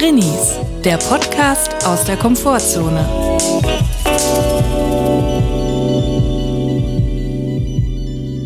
Drinnies, der Podcast aus der Komfortzone.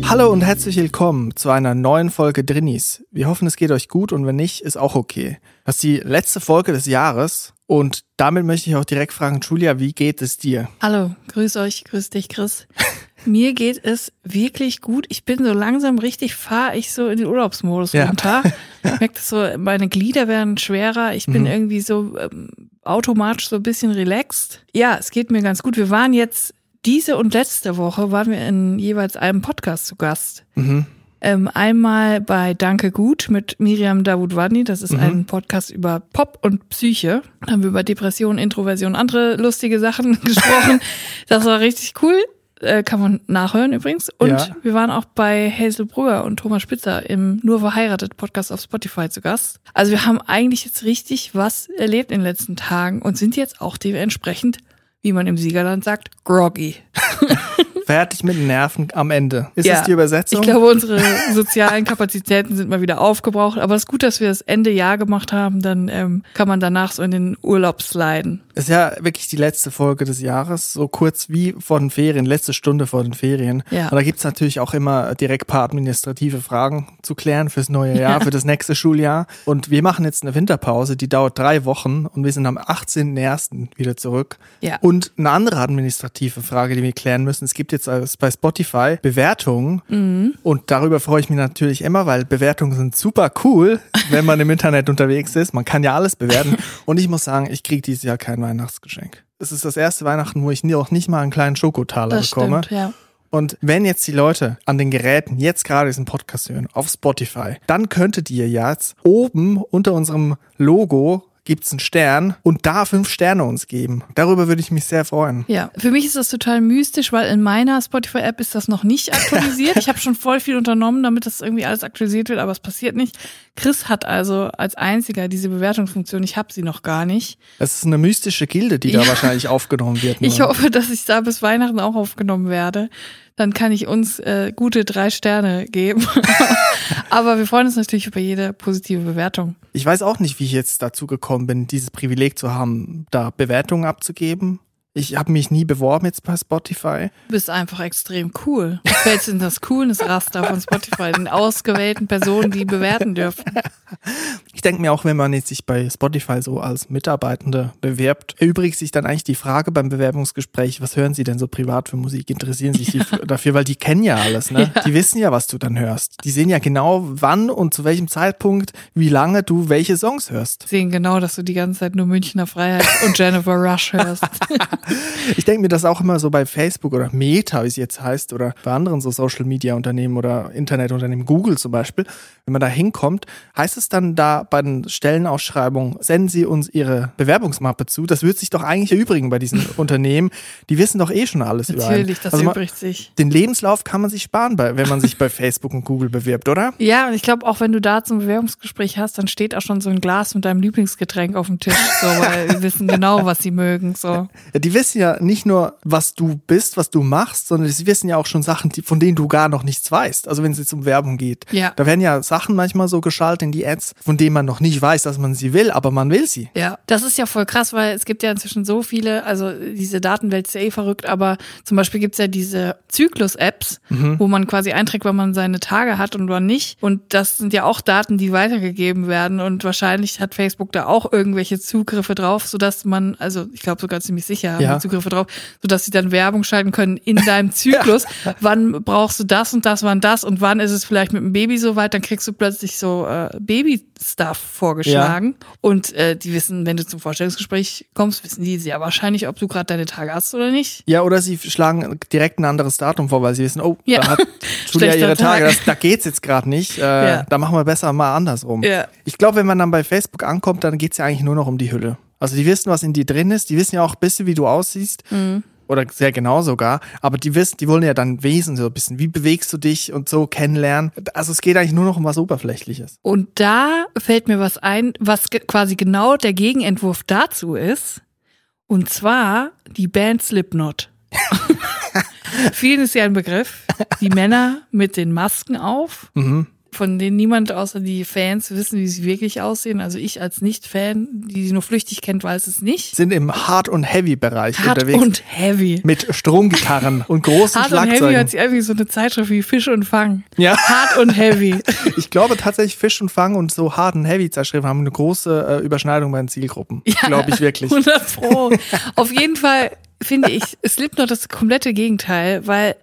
Hallo und herzlich willkommen zu einer neuen Folge Drinnies. Wir hoffen, es geht euch gut und wenn nicht, ist auch okay. Das ist die letzte Folge des Jahres und damit möchte ich auch direkt fragen, Julia, wie geht es dir? Hallo, grüß euch, grüß dich, Chris. Mir geht es wirklich gut. Ich bin so langsam richtig, fahre ich so in den Urlaubsmodus Ja. runter. Ich merke das so, meine Glieder werden schwerer. Ich bin Mhm. irgendwie so ähm, automatisch so ein bisschen relaxed. Ja, es geht mir ganz gut. Wir waren jetzt diese und letzte Woche waren wir in jeweils einem Podcast zu Gast. Mhm. Ähm, einmal bei Danke Gut mit Miriam Davutwani. Das ist Mhm. ein Podcast über Pop und Psyche. Da haben wir über Depression, Introversion, andere lustige Sachen gesprochen. Das war richtig cool. Äh, kann man nachhören übrigens. Und Ja. wir waren auch bei Hazel Brügger und Thomas Spitzer im Nur verheiratet Podcast auf Spotify zu Gast. Also wir haben eigentlich jetzt richtig was erlebt in den letzten Tagen und sind jetzt auch dementsprechend, wie man im Siegerland sagt, groggy. Fertig mit den Nerven am Ende. Ist Ja, das die Übersetzung? Ich glaube, unsere sozialen Kapazitäten sind mal wieder aufgebraucht. Aber es ist gut, dass wir das Ende Jahr gemacht haben. Dann ähm, kann man danach so in den Urlaub sliden. ist ja wirklich die letzte Folge des Jahres, so kurz wie vor den Ferien, letzte Stunde vor den Ferien. Ja. Und da gibt's natürlich auch immer direkt paar administrative Fragen zu klären fürs neue Jahr, Ja. für das nächste Schuljahr. Und wir machen jetzt eine Winterpause, die dauert drei Wochen und wir sind am 18.01. wieder zurück. Ja. Und eine andere administrative Frage, die wir klären müssen, es gibt jetzt bei Spotify Bewertungen Mhm. und darüber freue ich mich natürlich immer, weil Bewertungen sind super cool, wenn man im Internet unterwegs ist. Man kann ja alles bewerten. Und ich muss sagen, ich kriege dieses Jahr kein Weihnachtsgeschenk. Es ist das erste Weihnachten, wo ich auch nicht mal einen kleinen Schokotaler Das bekomme. stimmt, ja. Und wenn jetzt die Leute an den Geräten jetzt gerade diesen Podcast hören, auf Spotify, dann könntet ihr jetzt oben unter unserem Logo gibt's einen Stern und da fünf Sterne uns geben. Darüber würde ich mich sehr freuen. Ja, für mich ist das total mystisch, weil in meiner Spotify-App ist das noch nicht aktualisiert. Ich habe schon voll viel unternommen, damit das irgendwie alles aktualisiert wird, aber es passiert nicht. Chris hat also als einziger diese Bewertungsfunktion. Ich habe sie noch gar nicht. Das ist eine mystische Gilde, die da Ja. wahrscheinlich aufgenommen wird. Ich nur. hoffe, dass ich da bis Weihnachten auch aufgenommen werde. Dann kann ich uns äh, gute drei Sterne geben. Aber wir freuen uns natürlich über jede positive Bewertung. Ich weiß auch nicht, wie ich jetzt dazu gekommen bin, dieses Privileg zu haben, da Bewertungen abzugeben. Ich habe mich nie beworben jetzt bei Spotify. Du bist einfach extrem cool. Du fällst in das Coolness-Raster von Spotify, den ausgewählten Personen, die bewerten dürfen. Ich denke mir auch, wenn man jetzt sich bei Spotify so als Mitarbeitende bewirbt, erübrigt sich dann eigentlich die Frage beim Bewerbungsgespräch, was hören Sie denn so privat für Musik? Interessieren sich Sie f- dafür? Weil die kennen ja alles, ne? Ja. Die wissen ja, was du dann hörst. Die sehen ja genau, wann und zu welchem Zeitpunkt, wie lange du welche Songs hörst. Sehen genau, dass du die ganze Zeit nur Münchner Freiheit und Jennifer Rush hörst. Ich denke mir das auch immer so bei Facebook oder Meta, wie es jetzt heißt, oder bei anderen so Social Media Unternehmen oder Internetunternehmen, Google zum Beispiel, wenn man da hinkommt, heißt es dann da bei den Stellenausschreibungen, senden Sie uns Ihre Bewerbungsmappe zu. Das wird sich doch eigentlich erübrigen bei diesen Unternehmen. Die wissen doch eh schon alles über einen. Natürlich, das Also man- übrigt sich. Den Lebenslauf kann man sich sparen, bei, wenn man sich bei Facebook und Google bewirbt, oder? Ja, und ich glaube, auch wenn du da zum Bewerbungsgespräch hast, dann steht auch schon so ein Glas mit deinem Lieblingsgetränk auf dem Tisch, so, weil wir wissen genau, was sie mögen, so. Ja, die wissen ja nicht nur, was du bist, was du machst, sondern sie wissen ja auch schon Sachen, die, von denen du gar noch nichts weißt. Also wenn es jetzt um Werbung geht. Ja. Da werden ja Sachen manchmal so geschaltet in die Ads, von denen man noch nicht weiß, dass man sie will, aber man will sie. Ja, das ist ja voll krass, weil es gibt ja inzwischen so viele, also diese Datenwelt ist ja eh verrückt, aber zum Beispiel gibt's ja diese Zyklus-Apps, wo man quasi einträgt, wann man seine Tage hat und wann nicht. Und das sind ja auch Daten, die weitergegeben werden und wahrscheinlich hat Facebook da auch irgendwelche Zugriffe drauf, sodass man, also ich glaube sogar ziemlich sicher haben Ja. Zugriffe drauf, sodass sie dann Werbung schalten können in deinem Zyklus. Wann brauchst du das und das, wann das und wann ist es vielleicht mit dem Baby so weit, dann kriegst du plötzlich so äh, Baby-Stuff vorgeschlagen. Und äh, die wissen, wenn du zum Vorstellungsgespräch kommst, wissen die sehr wahrscheinlich, ob du gerade deine Tage hast oder nicht. Ja, oder sie schlagen direkt ein anderes Datum vor, weil sie wissen, oh, Ja. da hat Julia ihre Tage, Tag. das, da geht's jetzt gerade nicht. Äh, Ja. Da machen wir besser mal andersrum. Ja. Ich glaube, wenn man dann bei Facebook ankommt, dann geht's ja eigentlich nur noch um die Hülle. Also die wissen, was in dir drin ist, die wissen ja auch ein bisschen, wie du aussiehst. Mhm. Oder sehr genau sogar. Aber die wissen, die wollen ja dann Wesen so ein bisschen, wie bewegst du dich und so kennenlernen. Also es geht eigentlich nur noch um was Oberflächliches. Und da fällt mir was ein, was quasi genau der Gegenentwurf dazu ist. Und zwar die Band Slipknot. Vielen ist ja ein Begriff. Die Männer mit den Masken auf. Mhm. Von denen niemand außer die Fans wissen, wie sie wirklich aussehen. Also ich als Nicht-Fan, die sie nur flüchtig kennt, weiß es nicht. Sind im Hard- und Heavy-Bereich Hard unterwegs. und Heavy. mit Stromgitarren und großen Hard und Heavy Schlagzeugen. hört sich an wie so eine Zeitschrift wie Fisch und Fang. Ja. Hard und Heavy. Ich glaube tatsächlich, Fisch und Fang und so Hard- und Heavy-Zeitschriften haben eine große äh, Überschneidung bei den Zielgruppen. Glaube ich wirklich. 100 Pro. Auf jeden Fall finde ich Slipknot das komplette Gegenteil, weil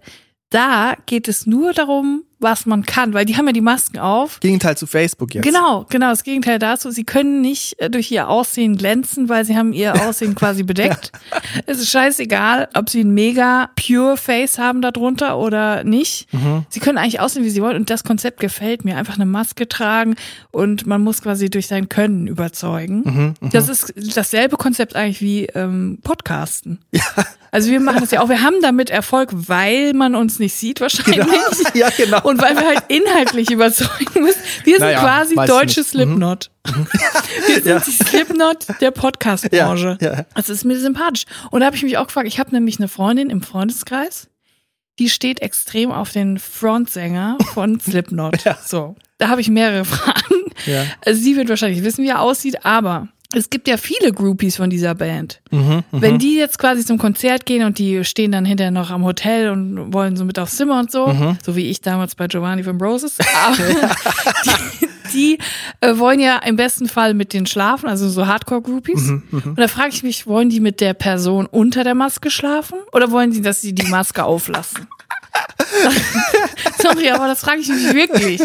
da geht es nur darum, was man kann, weil die haben ja die Masken auf. Gegenteil zu Facebook jetzt. Genau, genau, das Gegenteil dazu. Sie können nicht äh, durch ihr Aussehen glänzen, weil sie haben ihr Aussehen quasi bedeckt. Es ist scheißegal, ob sie ein mega pure Face haben darunter oder nicht. Sie können eigentlich aussehen, wie sie wollen und das Konzept gefällt mir. Einfach eine Maske tragen und man muss quasi durch sein Können überzeugen. Das ist dasselbe Konzept eigentlich wie ähm, Podcasten. Also wir machen das ja auch. Wir haben damit Erfolg, weil man uns nicht sieht wahrscheinlich. Ja, genau. Und weil wir halt inhaltlich überzeugen müssen. Wir sind Naja, quasi deutsche nicht. Slipknot. Wir sind Ja. die Slipknot der Podcast-Branche. Ja, ja. Das ist mir sympathisch. Und da habe ich mich auch gefragt, ich habe nämlich eine Freundin im Freundeskreis, die steht extrem auf den Frontsänger von Slipknot. So, da habe ich mehrere Fragen. Ja. Also sie wird wahrscheinlich wissen, wie er aussieht, aber es gibt ja viele Groupies von dieser Band. Mhm, Wenn die jetzt quasi zum Konzert gehen und die stehen dann hinterher noch am Hotel und wollen so mit aufs Zimmer und so, Mhm. so wie ich damals bei Giovanni from Roses, die, die äh, wollen ja im besten Fall mit denen schlafen, also so Hardcore-Groupies. Mhm, Und da frage ich mich, wollen die mit der Person unter der Maske schlafen oder wollen die, dass sie die Maske auflassen? Sorry, aber das frage ich mich wirklich.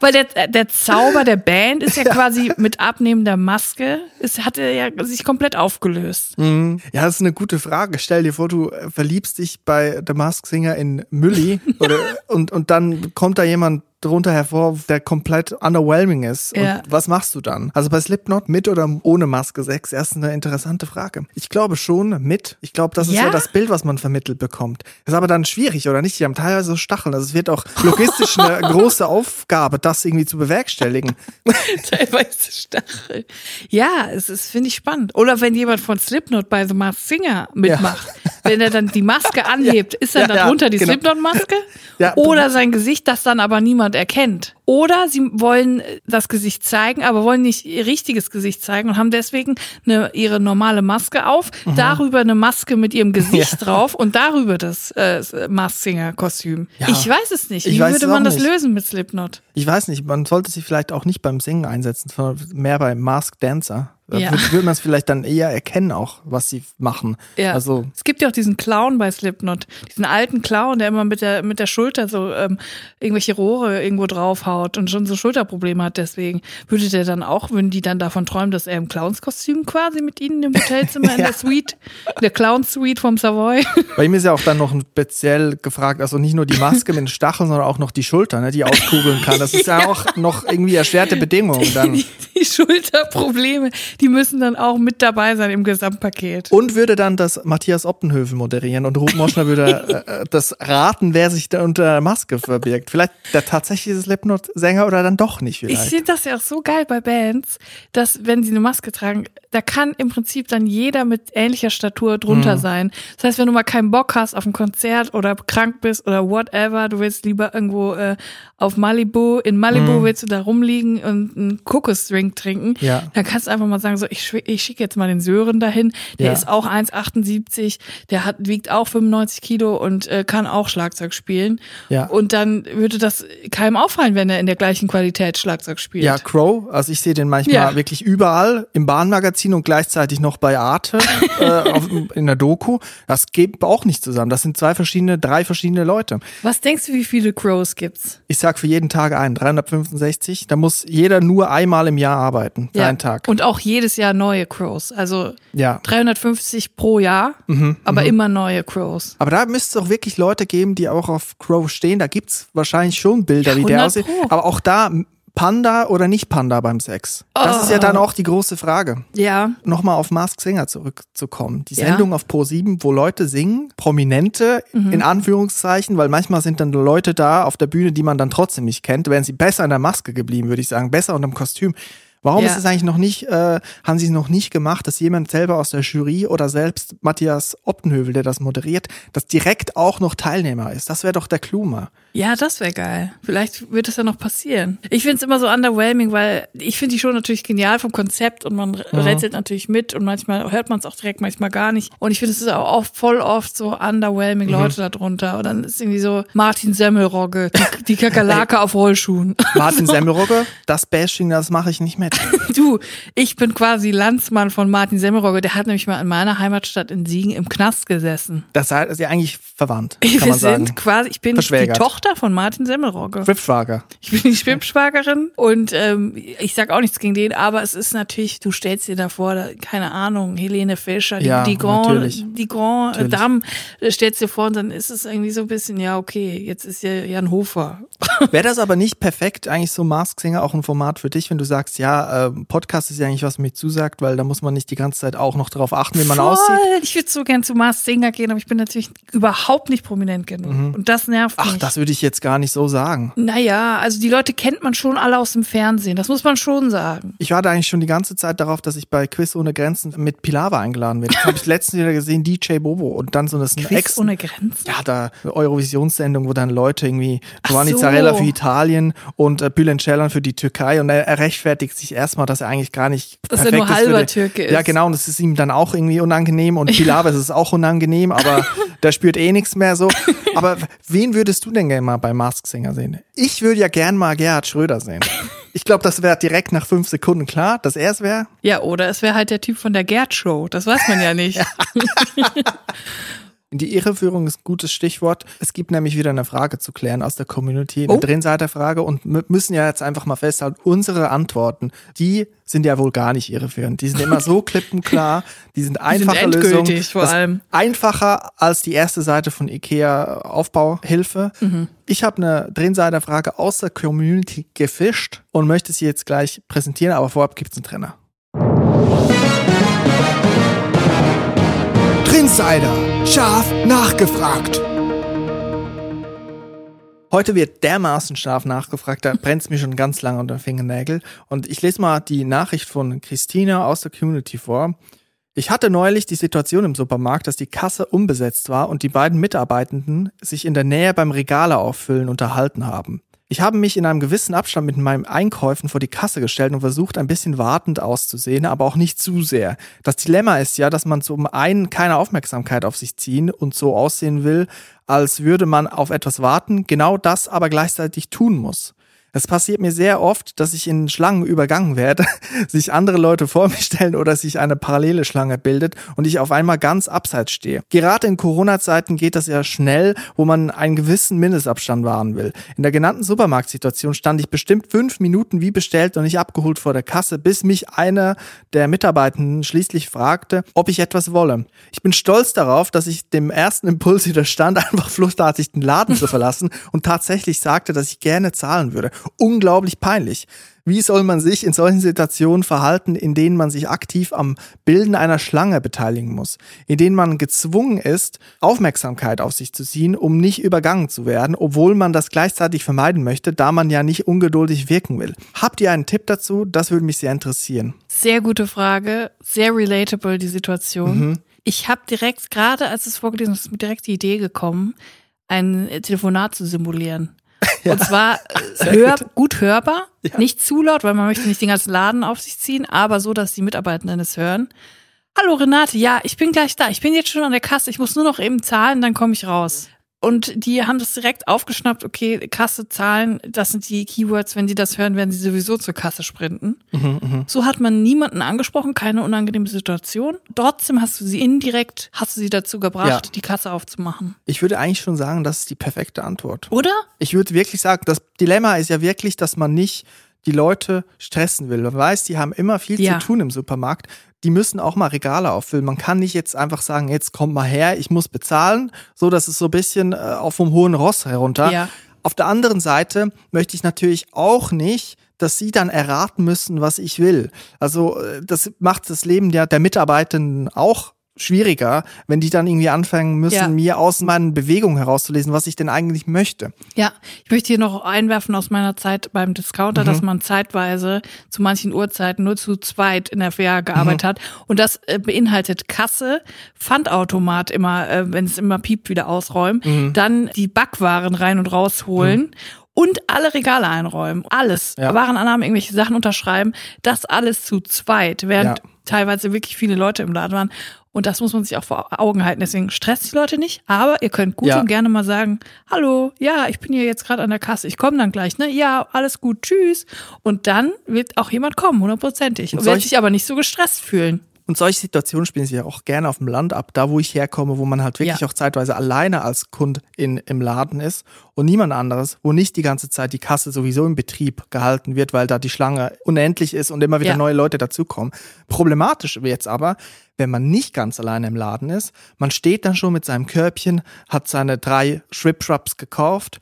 Weil der, der Zauber der Band ist ja quasi mit abnehmender Maske, es hatte ja sich komplett aufgelöst. Mhm. Ja, das ist eine gute Frage. Stell dir vor, du äh, verliebst dich bei The Mask Singer in Mülli oder, und, und dann kommt da jemand drunter hervor, der komplett underwhelming ist. Ja. Und was machst du dann? Also bei Slipknot mit oder ohne Maske 6? Erst eine interessante Frage. Ich glaube schon mit. Ich glaube, das ist ja? Ja? das Bild, was man vermittelt bekommt. Ist aber dann schwierig, oder nicht? Die haben teilweise Stacheln. Also es wird auch logistisch eine große Aufgabe, das irgendwie zu bewerkstelligen. Teilweise Stachel. Ja, es ist, finde ich spannend. Oder wenn jemand von Slipknot bei The Masked Singer mitmacht, wenn er dann die Maske anhebt, ist dann Ja, ja, darunter die genau. Slipknot-Maske? Ja. Oder sein Gesicht, das dann aber niemand erkennt. Oder sie wollen das Gesicht zeigen, aber wollen nicht ihr richtiges Gesicht zeigen und haben deswegen eine, ihre normale Maske auf, Mhm. darüber eine Maske mit ihrem Gesicht drauf und darüber das äh, Masked Singer-Kostüm. Ja. Ich weiß es nicht. Ich Wie würde man das nicht. lösen mit Slipknot? Ich weiß nicht, man sollte sich vielleicht auch nicht beim Singen einsetzen, sondern mehr beim Masked Dancer. Da Ja. würde, würde man es vielleicht dann eher erkennen auch, was sie machen. Ja. Also, es gibt ja auch diesen Clown bei Slipknot, diesen alten Clown, der immer mit der mit der Schulter so ähm, irgendwelche Rohre irgendwo draufhaut und schon so Schulterprobleme hat. Deswegen würde der dann auch, würden die dann davon träumen, dass er im Clownskostüm quasi mit ihnen im Hotelzimmer in Ja. der Suite, in der Clown Suite vom Savoy. bei ihm ist ja auch dann noch speziell gefragt, also nicht nur die Maske mit den Stacheln, sondern auch noch die Schulter, ne, die auskugeln kann. Das ist ja, auch noch irgendwie erschwerte Bedingungen dann. Die, die Schulterprobleme, die müssen dann auch mit dabei sein im Gesamtpaket. Und würde dann das Matthias Optenhövel moderieren und Ruth Moschner würde äh, das raten, wer sich da unter der Maske verbirgt. Vielleicht der tatsächliche Slipknot-Sänger oder dann doch nicht Ich vielleicht. finde das ja auch so geil bei Bands, dass wenn sie eine Maske tragen, da kann im Prinzip dann jeder mit ähnlicher Statur drunter sein. Das heißt, wenn du mal keinen Bock hast auf ein Konzert oder krank bist oder whatever, du willst lieber irgendwo äh, auf Malibu, in Malibu willst du da rumliegen und einen Kokosdrink trinken, Ja. dann kannst du einfach mal sagen, so ich, ich schicke jetzt mal den Sören dahin, der Ja. ist auch 1,78, der hat, wiegt auch 95 Kilo und äh, kann auch Schlagzeug spielen. Ja. Und dann würde das keinem auffallen, wenn er in der gleichen Qualität Schlagzeug spielt. Ja, Crow, also ich sehe den manchmal Ja. wirklich überall im Bahnmagazin und gleichzeitig noch bei Arte äh, auf, in der Doku. Das geht auch nicht zusammen. Das sind zwei verschiedene, drei verschiedene Leute. Was denkst du, wie viele Crows gibt's? Ich sag für jeden Tag einen, 365. Da muss jeder nur einmal im Jahr arbeiten, für einen Tag. Und auch jedes Jahr neue Crows. Also Ja. 350 pro Jahr, Mhm, aber immer neue Crows. Aber da müsste es auch wirklich Leute geben, die auch auf Crow stehen. Da gibt's wahrscheinlich schon Bilder, Ja, wie der 100 aussieht. Pro. Aber auch da Panda oder nicht Panda beim Sex. Das ist ja Oh. dann auch die große Frage. Ja. nochmal auf Mask Singer zurückzukommen. Die Ja. Sendung auf Pro7, wo Leute singen, Prominente Mhm. in Anführungszeichen, weil manchmal sind dann Leute da auf der Bühne, die man dann trotzdem nicht kennt. Wären sie besser in der Maske geblieben, würde ich sagen, besser unterm Kostüm. Warum Ja. ist es eigentlich noch nicht, äh, haben sie es noch nicht gemacht, dass jemand selber aus der Jury oder selbst Matthias Optenhövel, der das moderiert, das direkt auch noch Teilnehmer ist? Das wäre doch der Clou mal. Ja, das wäre geil. Vielleicht wird es ja noch passieren. Ich finde es immer so underwhelming, weil ich finde die Show natürlich genial vom Konzept und man mhm. rätselt natürlich mit und manchmal hört man es auch direkt, manchmal gar nicht. Und ich finde es ist auch oft, voll oft so underwhelming mhm. Leute darunter. Und dann ist irgendwie so Martin Semmelrogge, die, die Kakerlake auf Rollschuhen. Martin. Semmelrogge, das Bashing, das mache ich nicht mit. du, ich bin quasi Landsmann von Martin Semmelrogge. Der hat nämlich mal in meiner Heimatstadt in Siegen im Knast gesessen. Das heißt, ja eigentlich verwandt. Kann Wir man sagen. sind quasi, ich bin die Tochter von Martin Semmelrogge. Schwibschwager. Ich bin die Schwibschwagerin und ähm, ich sag auch nichts gegen den, aber es ist natürlich, du stellst dir davor, da, keine Ahnung, Helene Fischer, die, ja, die Grand, natürlich. die Grand natürlich. Dame, stellst dir vor und dann ist es irgendwie so ein bisschen, ja okay, jetzt ist ja Jan Hofer. Wäre das aber nicht perfekt, eigentlich so Mask Singer auch ein Format für dich, wenn du sagst, ja, äh, Podcast ist ja eigentlich was mir zusagt, weil da muss man nicht die ganze Zeit auch noch darauf achten, wie man Voll. aussieht. Ich würde so gern zu Mask Singer gehen, aber ich bin natürlich überhaupt nicht prominent genug. Mhm. Und das nervt mich. Ach, das würde ich jetzt gar nicht so sagen. Naja, also die Leute kennt man schon alle aus dem Fernsehen. Das muss man schon sagen. Ich warte eigentlich schon die ganze Zeit darauf, dass ich bei Quiz ohne Grenzen mit Pilava eingeladen werde. Das habe ich letztens wieder gesehen, DJ Bobo. Und dann so das Quiz Ex ohne Grenzen? Ja, da eine Eurovisionssendung, wo dann Leute irgendwie Giovanni so. Zarella für Italien und äh, Bülent Ceylan für die Türkei. Und er, er rechtfertigt sich erstmal, dass er eigentlich gar nicht Dass er nur halber würde. Türke ist. Ja, genau. Und das ist ihm dann auch irgendwie unangenehm. Und Pilava ist es auch unangenehm, aber der spürt eh nichts mehr so. Aber wen würdest du denn gerne mal bei Mask Singer sehen? Ich würde ja gern mal Gerhard Schröder sehen. Ich glaube, das wäre direkt nach fünf Sekunden klar, dass er es wäre. Ja, oder es wäre halt der Typ von der Gerd Show. Das weiß man ja nicht. Die Irreführung ist ein gutes Stichwort. Es gibt nämlich wieder eine Frage zu klären aus der Community, eine oh. Drinseiter-Frage und wir müssen ja jetzt einfach mal festhalten, unsere Antworten, die sind ja wohl gar nicht irreführend. Die sind immer so klippenklar, die sind einfache die sind Lösungen. vor allem. Einfacher als die erste Seite von IKEA Aufbauhilfe. Mhm. Ich habe eine Drinseiter-Frage aus der Community gefischt und möchte sie jetzt gleich präsentieren, aber vorab gibt's einen Trenner. Insider. Scharf nachgefragt. Heute wird dermaßen scharf nachgefragt, da brennt es mir schon ganz lange unter den Fingernägel. Und ich lese mal die Nachricht von Christina aus der Community vor. Ich hatte neulich die Situation im Supermarkt, dass die Kasse unbesetzt war und die beiden Mitarbeitenden sich in der Nähe beim Regale auffüllen unterhalten haben. Ich habe mich in einem gewissen Abstand mit meinem Einkäufen vor die Kasse gestellt und versucht, ein bisschen wartend auszusehen, aber auch nicht zu sehr. Das Dilemma ist ja, dass man zum einen keine Aufmerksamkeit auf sich ziehen und so aussehen will, als würde man auf etwas warten, genau das aber gleichzeitig tun muss. Es passiert mir sehr oft, dass ich in Schlangen übergangen werde, sich andere Leute vor mir stellen oder sich eine parallele Schlange bildet und ich auf einmal ganz abseits stehe. Gerade in Corona-Zeiten geht das ja schnell, wo man einen gewissen Mindestabstand wahren will. In der genannten Supermarktsituation stand ich bestimmt fünf Minuten wie bestellt und nicht abgeholt vor der Kasse, bis mich einer der Mitarbeitenden schließlich fragte, ob ich etwas wolle. Ich bin stolz darauf, dass ich dem ersten Impuls widerstand, einfach fluchtartig den Laden zu verlassen und tatsächlich sagte, dass ich gerne zahlen würde unglaublich peinlich. Wie soll man sich in solchen Situationen verhalten, in denen man sich aktiv am Bilden einer Schlange beteiligen muss, in denen man gezwungen ist, Aufmerksamkeit auf sich zu ziehen, um nicht übergangen zu werden, obwohl man das gleichzeitig vermeiden möchte, da man ja nicht ungeduldig wirken will. Habt ihr einen Tipp dazu? Das würde mich sehr interessieren. Sehr gute Frage, sehr relatable die Situation. Mhm. Ich habe direkt, gerade als es vorgelesen ist, ist mir direkt die Idee gekommen, ein Telefonat zu simulieren. Ja. Und zwar hör, gut hörbar, ja. nicht zu laut, weil man möchte nicht den ganzen Laden auf sich ziehen, aber so, dass die Mitarbeitenden es hören. Hallo Renate, ja, ich bin gleich da. Ich bin jetzt schon an der Kasse. Ich muss nur noch eben zahlen, dann komme ich raus. Und die haben das direkt aufgeschnappt, okay, Kasse, Zahlen, das sind die Keywords, wenn sie das hören, werden sie sowieso zur Kasse sprinten. Mhm, mh. So hat man niemanden angesprochen, keine unangenehme Situation. Trotzdem hast du sie indirekt, hast du sie dazu gebracht, ja. die Kasse aufzumachen. Ich würde eigentlich schon sagen, das ist die perfekte Antwort. Oder? Ich würde wirklich sagen, das Dilemma ist ja wirklich, dass man nicht die Leute stressen will. Man weiß, die haben immer viel ja. zu tun im Supermarkt die müssen auch mal Regale auffüllen. Man kann nicht jetzt einfach sagen, jetzt kommt mal her, ich muss bezahlen, so dass es so ein bisschen äh, auf vom hohen Ross herunter. Ja. Auf der anderen Seite möchte ich natürlich auch nicht, dass sie dann erraten müssen, was ich will. Also äh, das macht das Leben der, der Mitarbeitenden auch schwieriger, wenn die dann irgendwie anfangen müssen, Ja. mir aus meinen Bewegungen herauszulesen, was ich denn eigentlich möchte. Ja, ich möchte hier noch einwerfen aus meiner Zeit beim Discounter, dass man zeitweise zu manchen Uhrzeiten nur zu zweit in der FWA gearbeitet hat. Und das äh, beinhaltet Kasse, Pfandautomat immer, äh, wenn es immer piept, wieder ausräumen, dann die Backwaren rein und rausholen. Und alle Regale einräumen, alles, Ja. Warenannahmen, irgendwelche Sachen unterschreiben, das alles zu zweit, während Ja. teilweise wirklich viele Leute im Laden waren. Und das muss man sich auch vor Augen halten. Deswegen stresst die Leute nicht, aber ihr könnt gut Ja. und gerne mal sagen, hallo, ja, ich bin hier jetzt gerade an der Kasse, ich komme dann gleich, ne? Ja, alles gut, tschüss. Und dann wird auch jemand kommen, hundertprozentig. Und, Und wird sich aber nicht so gestresst fühlen. Und solche Situationen spielen sich ja auch gerne auf dem Land ab, da wo ich herkomme, wo man halt wirklich Ja. auch zeitweise alleine als Kund in, im Laden ist und niemand anderes, wo nicht die ganze Zeit die Kasse sowieso im Betrieb gehalten wird, weil da die Schlange unendlich ist und immer wieder Ja. neue Leute dazukommen. Problematisch wird's aber, wenn man nicht ganz alleine im Laden ist, man steht dann schon mit seinem Körbchen, hat seine drei Shrip-Shrubs gekauft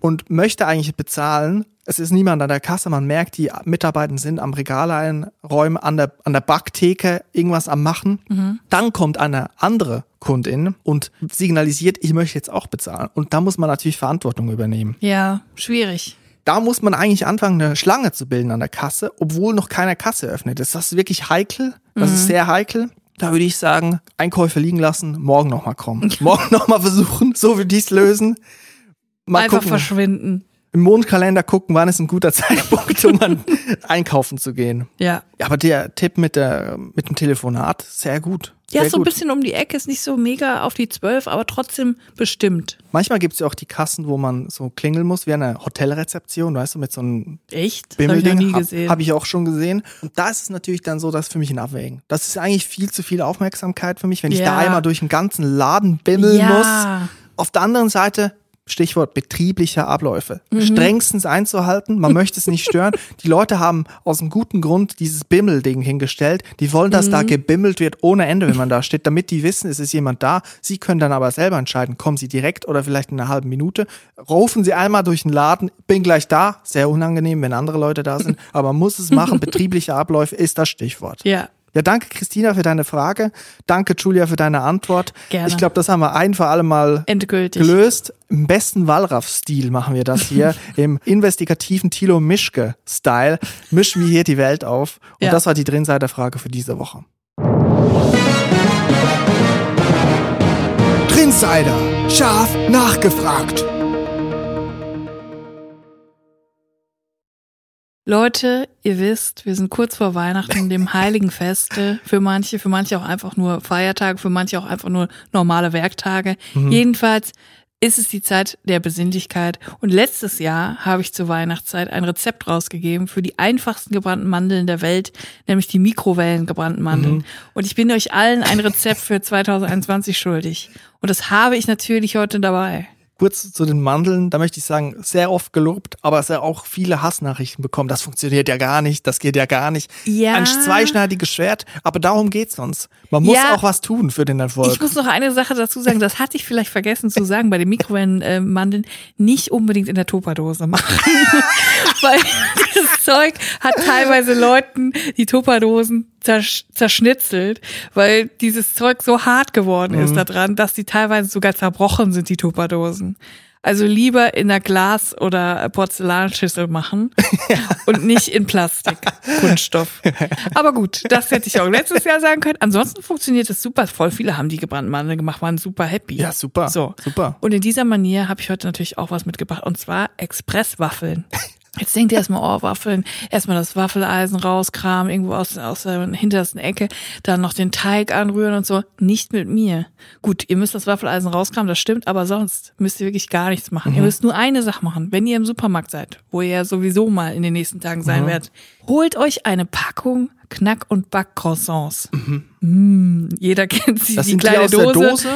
und möchte eigentlich bezahlen. Es ist niemand an der Kasse, man merkt, die Mitarbeiter sind am Regal einräumen, an der, an der Backtheke irgendwas am Machen. Dann kommt eine andere Kundin und signalisiert, ich möchte jetzt auch bezahlen. Und da muss man natürlich Verantwortung übernehmen. Ja, schwierig. Da muss man eigentlich anfangen, eine Schlange zu bilden an der Kasse, obwohl noch keine Kasse eröffnet ist. Das ist wirklich heikel. Das ist sehr heikel. Da würde ich sagen, Einkäufe liegen lassen, morgen nochmal kommen. morgen nochmal versuchen, so wie dies lösen. Mal Einfach gucken verschwinden. Im Mondkalender gucken, wann ist ein guter Zeitpunkt, um an einkaufen zu gehen. Ja. Ja, aber der Tipp mit, der, mit dem Telefonat, sehr gut. Ja, sehr so ein gut. bisschen um die Ecke, ist nicht so mega auf die zwölf, aber trotzdem bestimmt. Manchmal gibt's ja auch die Kassen, wo man so klingeln muss, wie eine Hotelrezeption, weißt du, mit so einem Echt? Das habe ich Bimmelding. nie Hab- gesehen. Hab ich auch schon gesehen. Und da ist es natürlich dann so, dass für mich ein Abwägen. Das ist eigentlich viel zu viel Aufmerksamkeit für mich, wenn ich Ja. da einmal durch den ganzen Laden bimmeln Ja. muss. Auf der anderen Seite, Stichwort betriebliche Abläufe. Mhm. Strengstens einzuhalten, man möchte es nicht stören. Die Leute haben aus einem guten Grund dieses Bimmelding hingestellt. Die wollen, dass Mhm. da gebimmelt wird ohne Ende, wenn man da steht, damit die wissen, es ist jemand da. Sie können dann aber selber entscheiden, kommen sie direkt oder vielleicht in einer halben Minute. Rufen sie einmal durch den Laden, bin gleich da. Sehr unangenehm, wenn andere Leute da sind, aber man muss es machen. Betriebliche Abläufe ist das Stichwort. Ja. Ja, danke Christina für deine Frage. Danke Julia für deine Antwort. Gerne. Ich glaube, das haben wir ein für alle Mal Endgültig. gelöst. Im besten Wallraff-Stil machen wir das hier. Im investigativen Thilo Mischke-Style mischen wir hier die Welt auf. Und Ja. das war die Drinsider-Frage für diese Woche. Drinsider. Scharf nachgefragt. Leute, ihr wisst, wir sind kurz vor Weihnachten, dem heiligen Feste. Für manche, für manche auch einfach nur Feiertage, für manche auch einfach nur normale Werktage. Jedenfalls ist es die Zeit der Besinnlichkeit. Und letztes Jahr habe ich zur Weihnachtszeit ein Rezept rausgegeben für die einfachsten gebrannten Mandeln der Welt, nämlich die Mikrowellen gebrannten Mandeln. Und ich bin euch allen ein Rezept für 2021 schuldig. Und das habe ich natürlich heute dabei. Kurz zu den Mandeln, da möchte ich sagen, sehr oft gelobt, aber sehr auch viele Hassnachrichten bekommen. Das funktioniert ja gar nicht, das geht ja gar nicht. Ja. Ein zweischneidiges Schwert, aber darum geht's uns. Man muss Ja. auch was tun für den Erfolg. Ich muss noch eine Sache dazu sagen, das hatte ich vielleicht vergessen zu sagen bei den Mikrowellenmandeln, nicht unbedingt in der Tupperdose machen. Weil das Zeug hat teilweise Leuten die Tupperdosen zersch zerschnitzelt, weil dieses Zeug so hart geworden ist da dran, dass die teilweise sogar zerbrochen sind, die Tupperdosen. Also lieber in einer Glas- oder Porzellanschüssel machen und nicht in Plastik, Kunststoff. Aber gut, das hätte ich auch letztes Jahr sagen können. Ansonsten funktioniert es super. Voll viele haben die gebrannten Mandeln gemacht, waren super happy. ja, super. So. Super. Und in dieser Manier habe ich heute natürlich auch was mitgebracht und zwar Expresswaffeln. Jetzt denkt ihr erstmal, oh, Waffeln, erstmal das Waffeleisen rauskramen, irgendwo aus, aus der hintersten Ecke, dann noch den Teig anrühren und so. Nicht mit mir. Gut, ihr müsst das Waffeleisen rauskramen, das stimmt, aber sonst müsst ihr wirklich gar nichts machen. Ihr müsst nur eine Sache machen, wenn ihr im Supermarkt seid, wo ihr ja sowieso mal in den nächsten Tagen sein werdet. Holt euch eine Packung Knack- und Backcroissants. Mm, jeder kennt sie, Das die die kleine der Dose, Dose?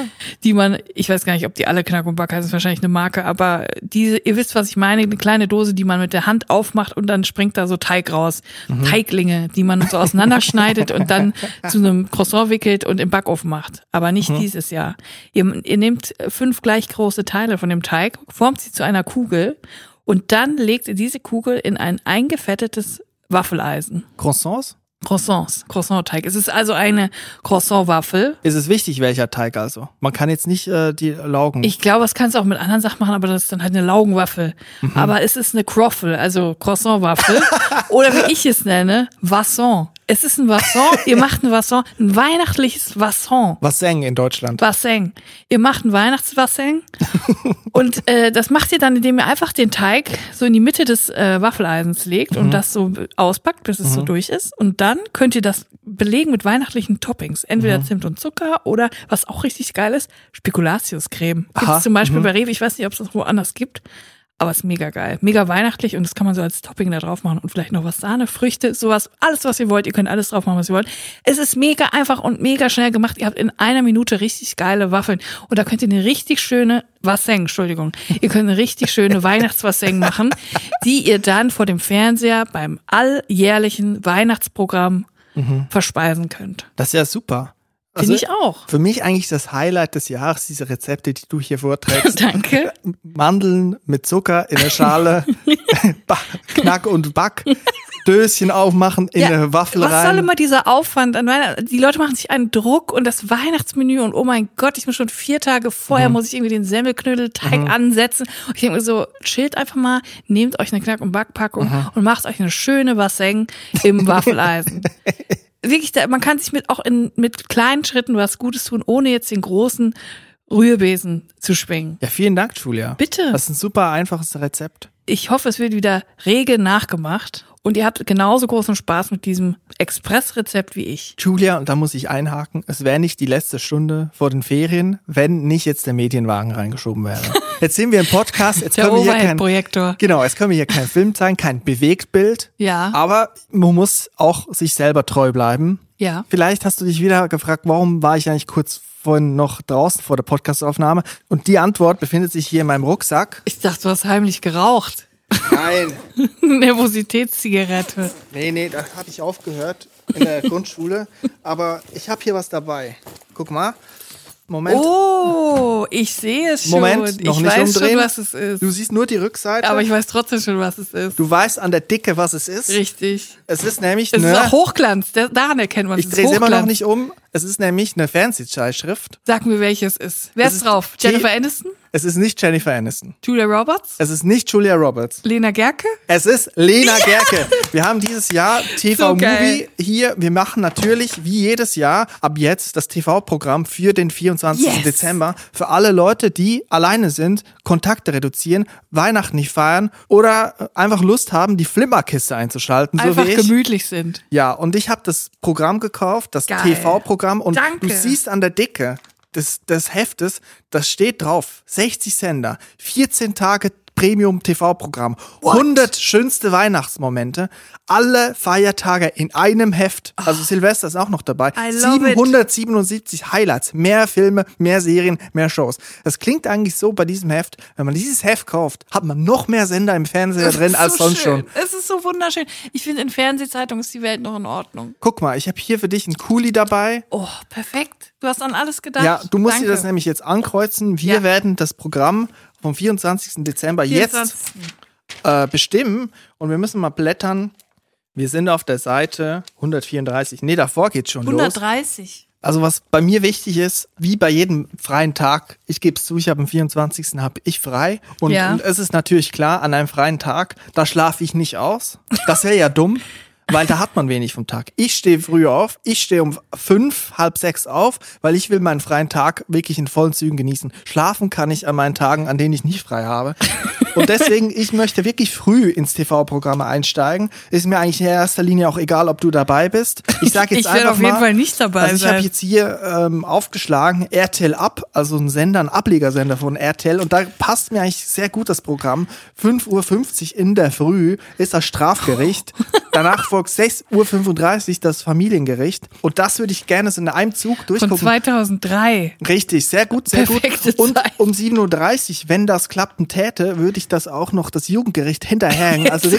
die man, ich weiß gar nicht, ob die alle Knack und Back heißen, ist wahrscheinlich eine Marke, aber diese, ihr wisst, was ich meine, eine kleine Dose, die man mit der Hand aufmacht und dann springt da so Teig raus. Teiglinge, die man so auseinanderschneidet und dann zu einem Croissant wickelt und im Backofen macht. Aber nicht dieses Jahr. Ihr, ihr nehmt fünf gleich große Teile von dem Teig, formt sie zu einer Kugel und dann legt ihr diese Kugel in ein eingefettetes Waffeleisen. Croissants? Croissants, Croissant-Teig. Es ist also eine Croissant-Waffel. Ist es wichtig, welcher Teig also? Man kann jetzt nicht äh, die Laugen. Ich glaube, das kannst du auch mit anderen Sachen machen, aber das ist dann halt eine Laugenwaffel. Aber es ist eine Croffel, also Croissant-Waffel. Oder wie ich es nenne, Vasson. Es ist ein Vasson. Ihr macht ein Vasson, ein weihnachtliches Vasson. Was singen in Deutschland? Basseng. Ihr macht ein Weihnachtsbasseng und äh, das macht ihr dann, indem ihr einfach den Teig so in die Mitte des äh, Waffeleisens legt und das so auspackt, bis es so durch ist. Und dann könnt ihr das belegen mit weihnachtlichen Toppings. Entweder Zimt und Zucker oder, was auch richtig geil ist, Spekulatiuscreme. Gibt es zum Beispiel bei Rewe, ich weiß nicht, ob es das woanders gibt. Aber es ist mega geil. Mega weihnachtlich und das kann man so als Topping da drauf machen und vielleicht noch was Sahne, Früchte, sowas, alles was ihr wollt. Ihr könnt alles drauf machen, was ihr wollt. Es ist mega einfach und mega schnell gemacht. Ihr habt in einer Minute richtig geile Waffeln und da könnt ihr eine richtig schöne Wasseng, Entschuldigung. Ihr könnt eine richtig schöne Weihnachtswasseng machen, die ihr dann vor dem Fernseher beim alljährlichen Weihnachtsprogramm verspeisen könnt. Das ist ja super. Finde ich auch. Für mich eigentlich das Highlight des Jahres, diese Rezepte, die du hier vorträgst. Danke. Mandeln mit Zucker in der Schale, Knack und Back, Döschen aufmachen, in eine Waffel was rein. soll immer dieser Aufwand? Die Leute machen sich einen Druck und das Weihnachtsmenü und oh mein Gott, ich bin schon vier Tage Mhm. vorher, muss ich irgendwie den Semmelknödelteig ansetzen. Und ich denke mir so, chillt einfach mal, nehmt euch eine Knack- und Backpackung Mhm. und macht euch eine schöne Wasseng im Waffeleisen. Wirklich, man kann sich mit auch in, mit kleinen Schritten was Gutes tun, ohne jetzt den großen Rührbesen zu schwingen. Ja, vielen Dank, Julia. Bitte. Das ist ein super einfaches Rezept. Ich hoffe, es wird wieder rege nachgemacht und ihr habt genauso großen Spaß mit diesem Expressrezept wie ich. Julia, und da muss ich einhaken, es wäre nicht die letzte Stunde vor den Ferien, wenn nicht jetzt der Medienwagen reingeschoben wäre. Jetzt sehen wir im Podcast, jetzt können wir hier kein, Overhead-Projektor. genau, jetzt können wir hier keinen Film zeigen, kein Bewegtbild. Ja. Aber man muss auch sich selber treu bleiben. Ja. Vielleicht hast du dich wieder gefragt, warum war ich eigentlich kurz vorhin noch draußen vor der Podcastaufnahme? Und die Antwort befindet sich hier in meinem Rucksack. Ich dachte, du hast heimlich geraucht. Nein, Nervositätszigarette. nee, nee, da habe ich aufgehört in der Grundschule. Aber ich habe hier was dabei. Guck mal. Moment. Oh, ich sehe es schon. Moment, noch ich nicht weiß umdrehen. schon, was es ist. Du siehst nur die Rückseite. Aber ich weiß trotzdem schon, was es ist. du weißt an der Dicke, was es ist. Richtig. Es ist nämlich Es ist eine. auch Hochglanz. Daran erkennt man es. ich Es drehe es immer noch nicht um. Es ist nämlich eine Fernsehzeitschrift. Sag mir, welches ist. Wer Es ist ist drauf? Jennifer Aniston? Es ist nicht Jennifer Aniston. Julia Roberts? Es ist nicht Julia Roberts. Lena Gerke? Es ist Lena Gerke. Wir haben dieses Jahr TV So hier. Wir machen natürlich wie jedes Jahr ab jetzt das TV-Programm für den 24. Yes. Dezember. Für alle Leute, die alleine sind, Kontakte reduzieren, Weihnachten nicht feiern oder einfach Lust haben, die Flimmerkiste einzuschalten, so Einfach wie ich. gemütlich sind. Ja, und ich habe das Programm gekauft, das. TV-Programm und Danke. du siehst an der Dicke des, des Heftes, das steht drauf, 60 Sender, 14 Tage Premium TV-Programm, 100 schönste Weihnachtsmomente, alle Feiertage in einem Heft. Also Silvester ist auch noch dabei. I love it. 777 Highlights, mehr Filme, mehr Serien, mehr Shows. Das klingt eigentlich so bei diesem Heft, wenn man dieses Heft kauft, hat man noch mehr Sender im Fernseher drin ist als so sonst schön. schon. Es ist so wunderschön. Ich finde, in Fernsehzeitungen ist die Welt noch in Ordnung. Guck mal, ich habe hier für dich einen Kuli dabei. Oh, perfekt. Du hast an alles gedacht. Ja, du musst Danke. dir das nämlich jetzt ankreuzen. Wir Ja. werden das Programm vom 24. Dezember 24.. jetzt äh, bestimmen und wir müssen mal blättern. Wir sind auf der Seite 134. Nee, davor geht's schon los. 130. Also was bei mir wichtig ist, wie bei jedem freien Tag, ich gebe es zu, ich habe am 24. habe ich frei und, Ja. und es ist natürlich klar, an einem freien Tag, da schlafe ich nicht aus. Das wäre ja dumm. Weil da hat man wenig vom Tag. Ich stehe früh auf, ich stehe um fünf, halb sechs auf, weil ich will meinen freien Tag wirklich in vollen Zügen genießen. Schlafen kann ich an meinen Tagen, an denen ich nicht frei habe. Und deswegen, ich möchte wirklich früh ins TV-Programm einsteigen. Ist mir eigentlich in erster Linie auch egal, ob du dabei bist. Ich sage jetzt Ich werde einfach auf jeden mal, Fall nicht dabei also ich habe jetzt hier ähm, aufgeschlagen RTL Up, also ein Sender, ein Ablegersender von RTL und da passt mir eigentlich sehr gut das Programm. 5.50 Uhr in der Früh ist das Strafgericht. Danach folgt 6.35 Uhr das Familiengericht und das würde ich gerne so in einem Zug Von durchgucken. 2003. Richtig, sehr gut, sehr Perfekte gut. Und Zeit. um 7.30 Uhr, wenn das klappen täte, würde ich das auch noch das Jugendgericht hinterhängen. Also.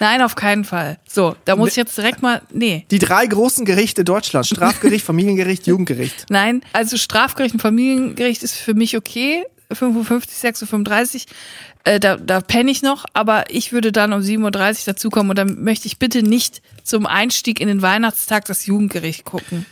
Nein, auf keinen Fall. So, da muss ich jetzt direkt mal. Nee. die drei großen Gerichte Deutschlands. Strafgericht, Familiengericht, Jugendgericht. Nein, also Strafgericht und Familiengericht ist für mich okay. 5.50 Uhr, 6.35 Uhr, äh, da, da penne ich noch, aber ich würde dann um 7.30 Uhr dazukommen und dann möchte ich bitte nicht zum Einstieg in den Weihnachtstag das Jugendgericht gucken.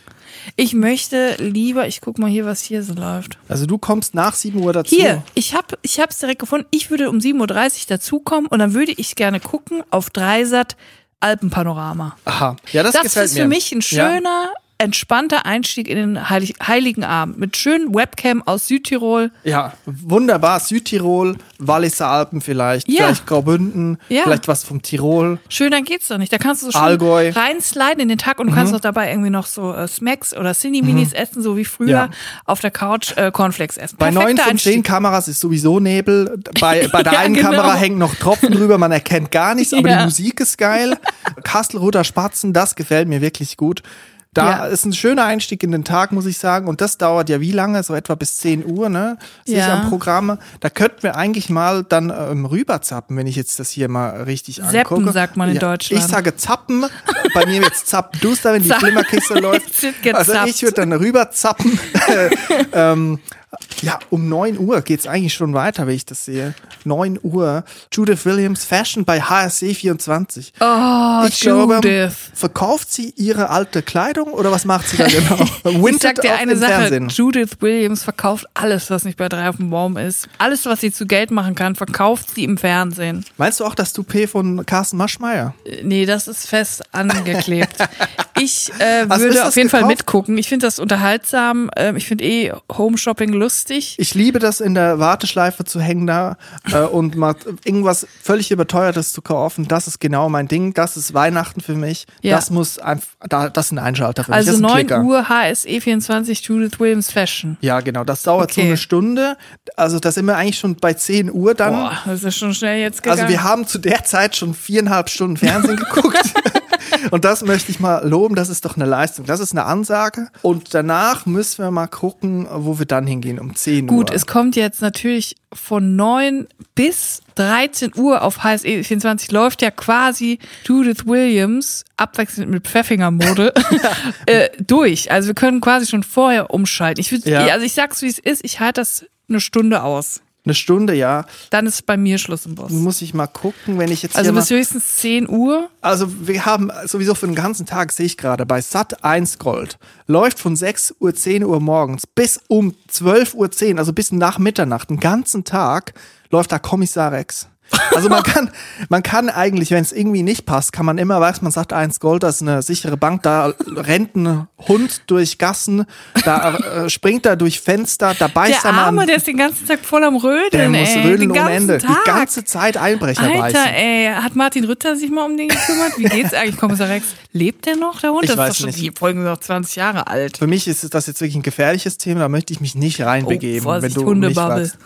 Ich möchte lieber, ich guck mal hier, was hier so läuft. Also du kommst nach 7 Uhr dazu. Hier, ich habe ich hab's direkt gefunden. Ich würde um 7.30 Uhr dazukommen und dann würde ich gerne gucken auf Dreisat Alpenpanorama. Aha. Ja, das, Das, gefällt ist mir. für mich ein Ja. Entspannter Einstieg in den Heilig Heiligen Abend mit schönen Webcam aus Südtirol. Ja, wunderbar. Südtirol, Walliser Alpen vielleicht, Ja. vielleicht Graubünden, Ja. vielleicht was vom Tirol. Schöner geht's doch nicht. Da kannst du so schön Allgäu. reinsliden in den Tag und du kannst auch dabei irgendwie noch so äh, Smacks oder Cine-Minis essen, so wie früher Ja. auf der Couch äh, Cornflakes essen. Bei neun von zehn. Kameras ist sowieso Nebel. Bei, bei der einen genau. Kamera hängen noch Tropfen drüber, man erkennt gar nichts, aber die Musik ist geil. Kastelruther Spatzen, das gefällt mir wirklich gut. Da Ja. ist ein schöner Einstieg in den Tag, muss ich sagen. Und das dauert ja wie lange? So etwa bis 10 Uhr, ne? Sehe ich Ja. am Programm. Da könnten wir eigentlich mal dann ähm, rüberzappen, wenn ich jetzt das hier mal richtig Seppen, angucke. sagt man in Deutschland. Ich sage zappen. Bei mir wird zappen duster, wenn die. Flimmerkiste läuft. Also ich würde dann rüberzappen. ähm, ja, um 9 Uhr geht's eigentlich schon weiter, wenn ich das sehe. 9 Uhr. Judith Williams Fashion bei HSC 24. Oh, ich glaube, Judith. verkauft sie ihre alte Kleidung oder was macht sie da genau? Ich Wintet sag dir eine Sache, Fernsehen. Judith Williams verkauft alles, was nicht bei drei auf dem Baum ist. Alles, was sie zu Geld machen kann, verkauft sie im Fernsehen. Meinst du auch das Toupet von Carsten Maschmeyer? Äh, Nee, das ist fest angeklebt. Ich äh, würde auf jeden Fall gekauft? mitgucken. Ich finde das unterhaltsam. Ähm, ich finde eh Home Shopping lustig. Ich liebe das in der Warteschleife zu hängen da äh, und mal irgendwas völlig überteuertes zu kaufen. Das ist genau mein Ding. Das ist Weihnachten für mich. Ja. Das muss einfach, da, das ist ein Einschalter für mich. Also das ist ein 9 Klicker. Uhr HSE 24 Judith Williams Fashion. Ja, genau. Das dauert so Okay. eine Stunde. Also da sind wir eigentlich schon bei 10 Uhr dann. Boah, das ist schon schnell jetzt gegangen. Also wir haben zu der Zeit schon viereinhalb Stunden Fernsehen geguckt. Und das möchte ich mal loben, das ist doch eine Leistung. Das ist eine Ansage. Und danach müssen wir mal gucken, wo wir dann hingehen, um 10 Gut, Uhr. es kommt jetzt natürlich von 9 bis 13 Uhr auf HSE 24 läuft ja quasi Judith Williams abwechselnd mit Pfeffinger-Mode äh, durch. Also wir können quasi schon vorher umschalten. Ich würd, Ja. Also ich sag's wie es ist, ich halte das eine Stunde aus. Eine Stunde, ja. Dann ist bei mir Schluss im Boss. Muss ich mal gucken, wenn ich jetzt Also bis höchstens 10 Uhr. Also wir haben sowieso für den ganzen Tag, sehe ich gerade, bei Sat 1 Gold läuft von 6 Uhr, 10 Uhr morgens bis um 12 Uhr 10, also bis nach Mitternacht, den ganzen Tag läuft da Kommissar Rex. Also man kann, man kann eigentlich, wenn es irgendwie nicht passt, kann man immer, weiß man sagt 1 Gold, das ist eine sichere Bank, da rennt ein Hund durch Gassen, da äh, springt er durch Fenster, da beißt Der er mal Arme, an, der ist den ganzen Tag voll am Rödeln, der muss ey. rödeln ohne Ende. Tag. Die ganze Zeit Einbrecher Alter, beißen. ey, hat Martin Rütter sich mal um den gekümmert? Wie geht's eigentlich, Kommissar Rex? Lebt der noch, der Hund? Ich das weiß ist doch schon, nicht. die Folgen sind doch 20 Jahre alt. Für mich ist das jetzt wirklich ein gefährliches Thema, da möchte ich mich nicht reinbegeben, Oh, Vorsicht, wenn du mich fragst.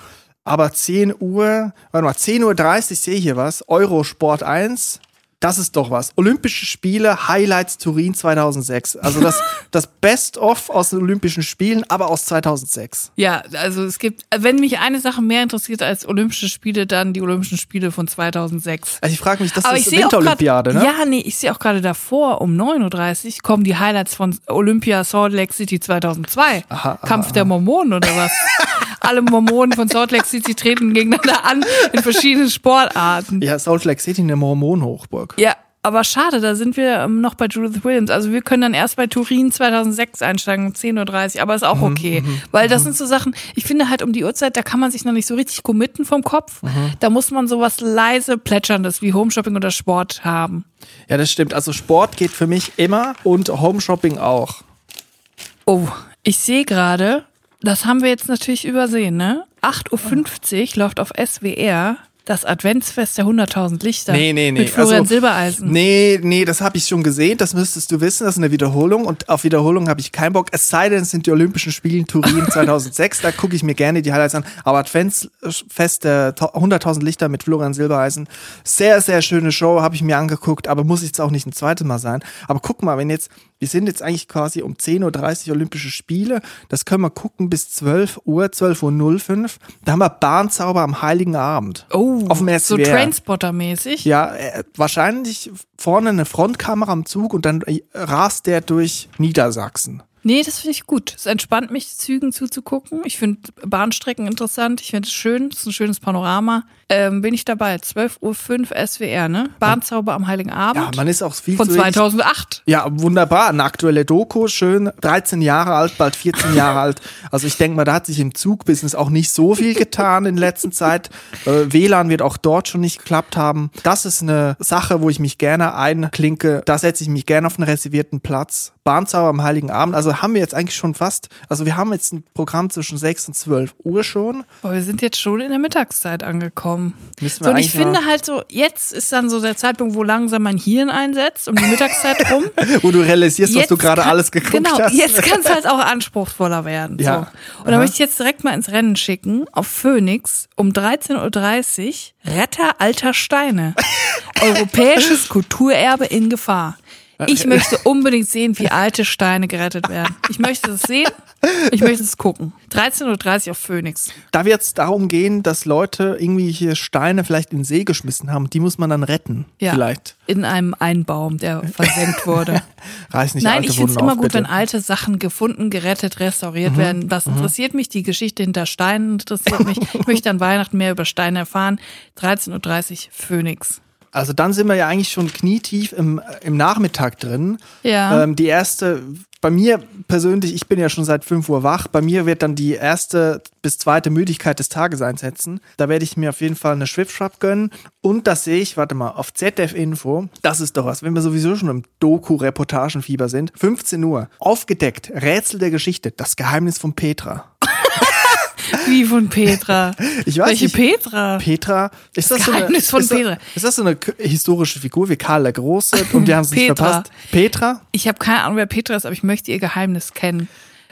Aber 10 Uhr, warte mal, 10.30 Uhr, ich sehe hier was, Eurosport 1, das ist doch was. Olympische Spiele, Highlights Turin 2006. Also das, das Best-of aus den Olympischen Spielen, aber aus 2006. Ja, also es gibt, wenn mich eine Sache mehr interessiert als Olympische Spiele, dann die Olympischen Spiele von 2006. Also ich frage mich, das Aber ich ist Winterolympiade, ne? ja, nee, ich sehe auch gerade davor um 9.30 Uhr kommen die Highlights von Olympia Salt Lake City 2002. Aha, Kampf der Mormonen oder was? Alle Mormonen von Salt Lake City treten gegeneinander an in verschiedenen Sportarten. Ja, Salt Lake City, eine Mormonhochburg. Ja, aber schade, da sind wir ähm, noch bei Judith Williams. Also wir können dann erst bei Turin 2006 einsteigen um 10.30 Uhr, aber ist auch okay. weil das sind so Sachen, ich finde halt um die Uhrzeit, da kann man sich noch nicht so richtig committen vom Kopf. Da muss man sowas leise plätscherndes wie Homeshopping oder Sport haben. Ja, das stimmt. Also Sport geht für mich immer und Home Shopping auch. Oh, ich sehe gerade, das haben wir jetzt natürlich übersehen, ne? 8.50 Uhr läuft auf SWR das Adventsfest der 100.000 Lichter. Nee, nee, nee. Mit Florian Also, Silbereisen. Nee, nee, das habe ich schon gesehen. Das müsstest du wissen. Das ist eine Wiederholung. Und auf Wiederholung habe ich keinen Bock. Es sei denn, es sind die Olympischen Spiele in Turin 2006. Da gucke ich mir gerne die Highlights an. Aber Adventsfest der 100.000 Lichter mit Florian Silbereisen. Sehr, sehr schöne Show. Habe ich mir angeguckt. Aber muss jetzt auch nicht ein zweites Mal sein. Aber guck mal, wenn jetzt, wir sind jetzt eigentlich quasi um 10.30 Uhr Olympische Spiele. Das können wir gucken bis 12 Uhr, 12.05 Uhr. Da haben wir Bahnzauber am Heiligen Abend. Oh, auf dem so. Trainspotter-mäßig. Ja, äh, wahrscheinlich vorne eine Frontkamera am Zug und dann äh, rast der durch Niedersachsen. Nee, das finde ich gut. Es entspannt mich, Zügen zuzugucken. Ich finde Bahnstrecken interessant. Ich finde es schön. Es ist ein schönes Panorama. Ähm, bin ich dabei. 12.05 Uhr SWR, ne? Bahnzauber am Heiligen Abend. Ja, man ist auch viel von zu wenig- 2008. Ja, wunderbar. Eine aktuelle Doku, schön. 13 Jahre alt, bald 14 Jahre alt. Also ich denke mal, da hat sich im Zugbusiness auch nicht so viel getan in letzter Zeit. Äh, WLAN wird auch dort schon nicht geklappt haben. Das ist eine Sache, wo ich mich gerne einklinke. Da setze ich mich gerne auf einen reservierten Platz. Bahnzauber am Heiligen Abend. Also haben wir jetzt eigentlich schon fast, also wir haben jetzt ein Programm zwischen 6 und 12 Uhr schon. Aber wir sind jetzt schon in der Mittagszeit angekommen. Müssen wir So, und ich finde halt so, jetzt ist dann so der Zeitpunkt, wo langsam mein Hirn einsetzt, um die Mittagszeit rum. Wo du realisierst, was du Jetzt gerade alles geguckt genau, hast. jetzt kann es halt auch anspruchsvoller werden. Ja. So. Und da möchte ich jetzt direkt mal ins Rennen schicken, auf Phoenix um 13.30 Uhr, Retter alter Steine. Europäisches Kulturerbe in Gefahr. Ich möchte unbedingt sehen, wie alte Steine gerettet werden. Ich möchte es sehen, ich möchte es gucken. 13.30 Uhr auf Phoenix. Da wird es darum gehen, dass Leute irgendwie hier Steine vielleicht in den See geschmissen haben. Die muss man dann retten. Ja. Vielleicht. In einem Einbaum, der versenkt wurde. Reiß nicht Nein, ich finde es immer gut, bitte. wenn alte Sachen gefunden, gerettet, restauriert werden. Das interessiert mich. Die Geschichte hinter Steinen interessiert mich. Ich möchte an Weihnachten mehr über Steine erfahren. 13.30 Uhr Phoenix. Also dann sind wir ja eigentlich schon knietief im, im Nachmittag drin. Ja. Ähm, die erste, bei mir persönlich, ich bin ja schon seit 5 Uhr wach, bei mir wird dann die erste bis zweite Müdigkeit des Tages einsetzen. Da werde ich mir auf jeden Fall eine Schwipschwapp gönnen. Und das sehe ich, warte mal, auf ZDF Info, das ist doch was, wenn wir sowieso schon im Doku-Reportagenfieber sind. 15 Uhr, aufgedeckt, Rätsel der Geschichte, das Geheimnis von Petra. Wie von Petra. Ich weiß Welche nicht. Petra? Petra, ist das, so eine, Geheimnis von ist, das- Petra. ist das so eine historische Figur wie Karl der Große und wir haben es nicht Petra. verpasst? Petra? Ich habe keine Ahnung, wer Petra ist, aber ich möchte ihr Geheimnis kennen.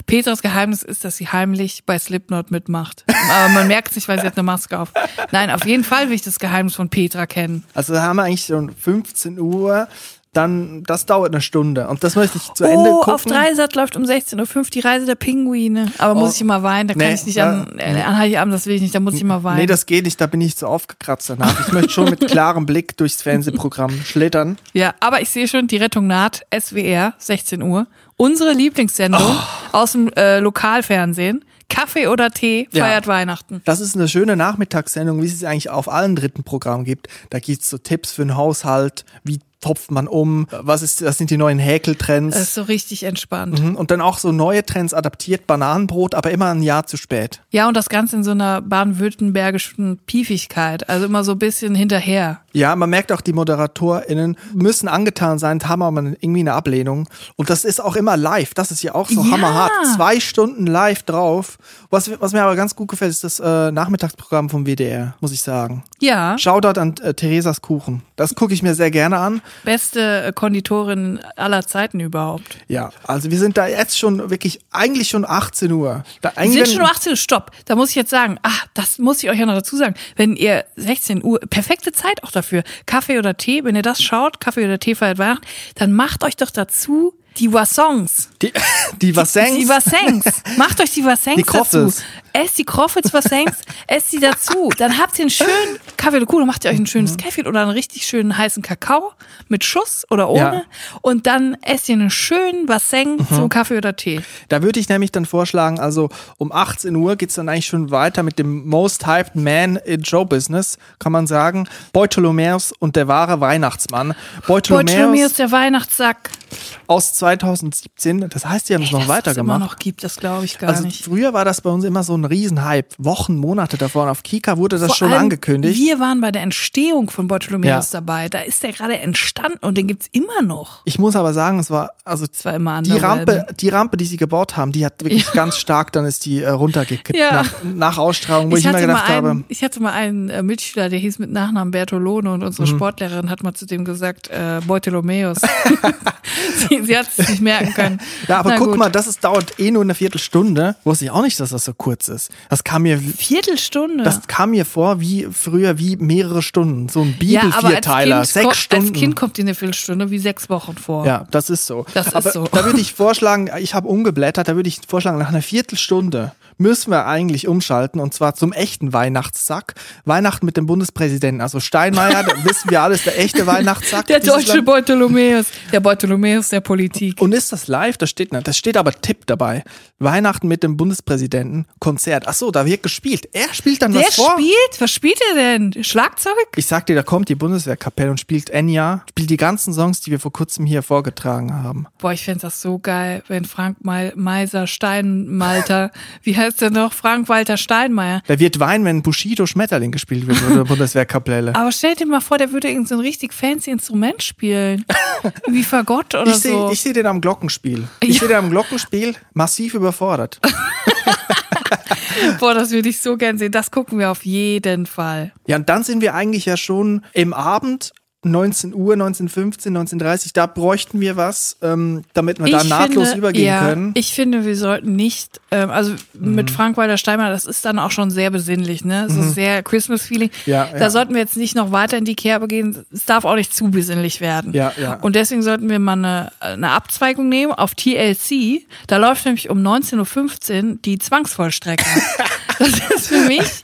Petras Geheimnis ist, dass sie heimlich bei Slipknot mitmacht. Aber man merkt es nicht, weil sie hat eine Maske auf. Nein, auf jeden Fall will ich das Geheimnis von Petra kennen. Also da haben wir eigentlich schon 15 Uhr. Dann, das dauert eine Stunde. Und das möchte ich zu Ende Oh, gucken. auf Dreisat läuft um 16.05 Uhr die Reise der Pinguine. Aber muss Oh. ich immer weinen, da kann Nee, ich nicht ja, an, äh, an Heiligabend, das will ich nicht, da muss ich immer weinen. Nee, das geht nicht, da bin ich zu aufgekratzt danach. Ich möchte schon mit klarem Blick durchs Fernsehprogramm schlittern. ja, aber ich sehe schon, die Rettung naht, SWR, 16 Uhr. Unsere Lieblingssendung Oh. aus dem äh, Lokalfernsehen. Kaffee oder Tee Ja. feiert Weihnachten. Das ist eine schöne Nachmittagssendung, wie es eigentlich auf allen dritten Programmen gibt. Da gibt's so Tipps für den Haushalt, wie topft man um, was ist, das sind die neuen Häkeltrends. Das ist so richtig entspannt. Mhm, Und dann auch so neue Trends adaptiert, Bananenbrot, aber immer ein Jahr zu spät. Ja, und das Ganze in so einer baden-württembergischen Piefigkeit. Also immer so ein bisschen hinterher. Ja, man merkt auch, die ModeratorInnen müssen angetan sein, haben aber irgendwie eine Ablehnung. Und das ist auch immer live. Das ist ja auch so Ja. hammerhart. Zwei Stunden live drauf. Was, was mir aber ganz gut gefällt, ist das äh, Nachmittagsprogramm vom WDR, muss ich sagen. Ja, Shoutout an äh, Theresas Kuchen. Das gucke ich mir sehr gerne an. beste äh, Konditorin aller Zeiten überhaupt. Ja, also wir sind da jetzt schon wirklich, eigentlich schon 18 Uhr. Da, Wir sind schon um 18 Uhr, stopp. Da muss ich jetzt sagen, ah, das muss ich euch ja noch dazu sagen. Wenn ihr 16 Uhr, perfekte Zeit auch dafür, Kaffee oder Tee, wenn ihr das schaut, Kaffee oder Tee feiert Weihnachten, dann macht euch doch dazu die Wassons. die, die was Die Wassens. Macht euch die Wassens Die dazu. Esst die Kroffels Wassens, esst die dazu. Dann habt ihr einen schönen Kaffee oder Kuh, dann macht ihr euch ein schönes Mhm. Kaffee oder einen richtig schönen heißen Kakao mit Schuss oder ohne. Ja. Und dann esst ihr einen schönen Wasseng Mhm. zum Kaffee oder Tee. Da würde ich nämlich dann vorschlagen, also um 18 Uhr geht's dann eigentlich schon weiter mit dem Most Hyped Man in Show Business, kann man sagen. Beutolomäus und der wahre Weihnachtsmann. Bartholomäus Beutolomäus der Weihnachtssack. aus 2017, das heißt, die haben es noch es immer weitergemacht. noch gibt, das glaube ich gar Also nicht. früher war das bei uns immer so ein Riesenhype. Wochen, Monate davor. Und auf Kika wurde das Vor schon allem, angekündigt. Wir waren bei der Entstehung von Bartholomäus Ja. dabei. Da ist der gerade entstanden und den gibt's immer noch. Ich muss aber sagen, es war, also Das war immer die Rampe, Welten. die Rampe, die sie gebaut haben, die hat wirklich ganz stark, dann ist die äh, runtergekippt Ja. nach, nach Ausstrahlung, wo ich, Ich immer gedacht habe, einen, ich hatte mal einen äh, Mitschüler, der hieß mit Nachnamen Bertolone und unsere Mhm. Sportlehrerin hat mal zu dem gesagt, äh, Beutolomäus. sie, sie hat es nicht merken können. Ja, aber Na guck gut. mal, das ist, dauert eh nur eine Viertelstunde. Wusste ich auch nicht, dass das so kurz ist. Das kam mir, Viertelstunde. das kam mir vor wie früher wie mehrere Stunden. So ein ja, Bibelvierteiler, kind, sechs Stunden. als Kind kommt die eine Viertelstunde wie sechs Wochen vor. ja, das ist so. Das ist aber so. Da würde ich vorschlagen, ich habe umgeblättert, da würde ich vorschlagen, nach einer Viertelstunde müssen wir eigentlich umschalten und zwar zum echten Weihnachtssack. Weihnachten mit dem Bundespräsidenten. Also Steinmeier, da wissen wir alles, der echte Weihnachtssack. Der deutsche. Bartholomäus. Der Bartholomäus der Politik. Und ist das live? Das steht. Das steht aber Tipp dabei. Weihnachten mit dem Bundespräsidenten. Konzert. Ach so, da wird gespielt. Er spielt dann Der was vor. spielt? Was spielt er denn? Schlagzeug? Ich sag dir, da kommt die Bundeswehrkapelle und spielt Enya, spielt die ganzen Songs, die wir vor kurzem hier vorgetragen haben. Boah, ich fänd's das so geil, wenn Frank Mei- Meiser Steinmalter, wie heißt der noch? Frank-Walter Steinmeier. Da wird Wein, wenn Bushido Schmetterling gespielt wird oder Bundeswehrkapelle. Aber stell dir mal vor, der würde irgend so ein richtig fancy Instrument spielen. Wie Fagott oder Ich sehe so. ich seh den am Glockenspiel. Ich Ja. sehe den am Glockenspiel massiv überfordert. Boah, das würde ich so gern sehen. Das gucken wir auf jeden Fall. Ja, und dann sind wir eigentlich ja schon im Abend. 19 Uhr, 1915, 1930, da bräuchten wir was, ähm, damit wir da nahtlos finde, übergehen ja, können. Mhm. Ich finde, wir sollten nicht, ähm, also mit Frank-Walter Steinmeier, das ist dann auch schon sehr besinnlich, ne? So sehr Christmas-Feeling. Mhm. Ja, Da ja. sollten wir jetzt nicht noch weiter in die Kerbe gehen. Es darf auch nicht zu besinnlich werden. Ja, ja. Und deswegen sollten wir mal eine, eine Abzweigung nehmen auf TLC. Da läuft nämlich um 19.15 Uhr die Zwangsvollstrecker. das ist für mich,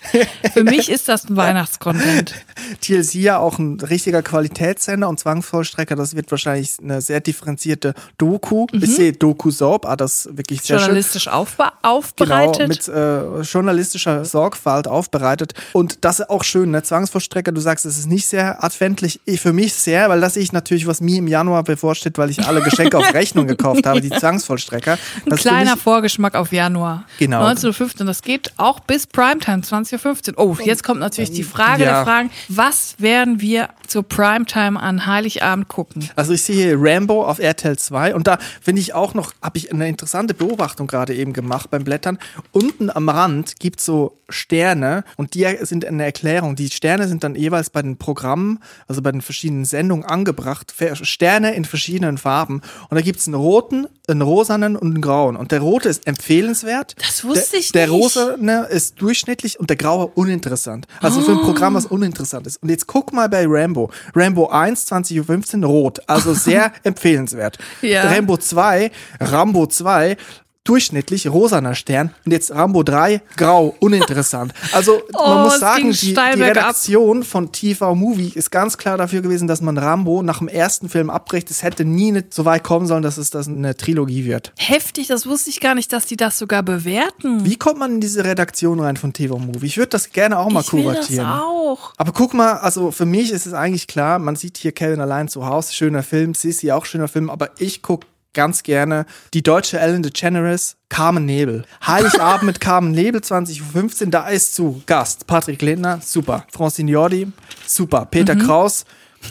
für mich ist das ein Weihnachtscontent. TLC ja auch ein richtiger Qualitätssender und Zwangsvollstrecker, das wird wahrscheinlich eine sehr differenzierte Doku. Ich sehe Doku-Soap, ah, das ist wirklich sehr schön. Journalistisch aufbe Genau, aufbereitet. mit äh, journalistischer Sorgfalt aufbereitet. Und das ist auch schön, ne? Zwangsvollstrecker, du sagst, es ist nicht sehr adventlich. Ich, für mich sehr, weil das sehe ich natürlich, was mir im Januar bevorsteht, weil ich alle Geschenke auf Rechnung gekauft habe, die Zwangsvollstrecker. Ein Das für kleiner Vorgeschmack auf Januar. Genau. 19.15 Uhr. Das geht auch bis Primetime, 20.15 Uhr. Oh, jetzt kommt natürlich die Frage Ja. der Fragen. Was werden wir zur Primetime an Heiligabend gucken? Also ich sehe hier Rambo auf RTL 2 und da finde ich auch noch, habe ich eine interessante Beobachtung gerade eben gemacht beim Blättern. Unten am Rand gibt es so Sterne und die sind eine Erklärung. Die Sterne sind dann jeweils bei den Programmen, also bei den verschiedenen Sendungen angebracht. Sterne in verschiedenen Farben. Und da gibt es einen roten, einen rosanen und einen grauen. Und der rote ist empfehlenswert. Das wusste der, ich Der nicht. rosane ist durchschnittlich und der graue uninteressant. Also für ein Oh. Programm, was uninteressant ist. Und jetzt guck mal bei Rambo. Rambo 1, 20.15 Uhr, rot. Also sehr empfehlenswert. Ja. Rambo 2, Rambo 2, durchschnittlich rosaner Stern. Und jetzt Rambo 3, grau, uninteressant. Also Oh, man muss sagen, die, die. Redaktion von TV Movie ist ganz klar dafür gewesen, dass man Rambo nach dem ersten Film abbricht. Es hätte nie nicht so weit kommen sollen, dass es das eine Trilogie wird. Heftig, das wusste ich gar nicht, dass die das sogar bewerten. Wie kommt man in diese Redaktion rein von TV Movie? Ich würde das gerne auch mal ich will das kuratieren. auch. Aber guck mal, also für mich ist es eigentlich klar, man sieht hier Kevin allein zu Hause, schöner Film, Sissy auch schöner Film, aber ich guck ganz gerne die deutsche Ellen DeGeneres, Carmen Nebel. Heiligabend mit Carmen Nebel, 20.15 Uhr, da ist zu Gast Patrick Lindner, super. Francine Jordi, super. Peter Kraus,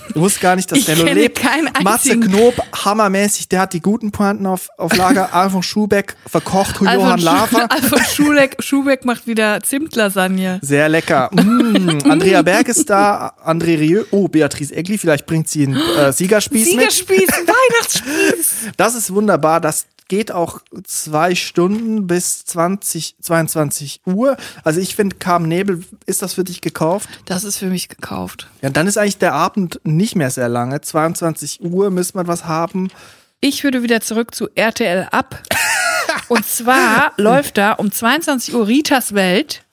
ich wusste gar nicht, dass Ich kenne lebt. Matze. Knob, hammermäßig, der hat die guten Pointen auf, auf Lager. Alfons Schubeck, verkocht Johann Alfons Lafer. Schu- Alfons Schubeck, Schubeck macht wieder Zimtlasagne. Sehr lecker. Mm, Andrea Berg ist da, André Rieu. Oh, Beatrice Egli, vielleicht bringt sie einen äh, Siegerspieß mit. Siegerspieß, Weihnachtsspieß. Das ist wunderbar. Das geht auch zwei Stunden bis 20, 22 Uhr. Also ich finde, Carmen Nebel, ist das für dich gekauft? Das ist für mich gekauft. Ja, dann ist eigentlich der Abend nicht mehr sehr lange. 22 Uhr müssen wir was haben. Ich würde wieder zurück zu RTL ab. Und zwar läuft da um 22 Uhr Ritas Welt.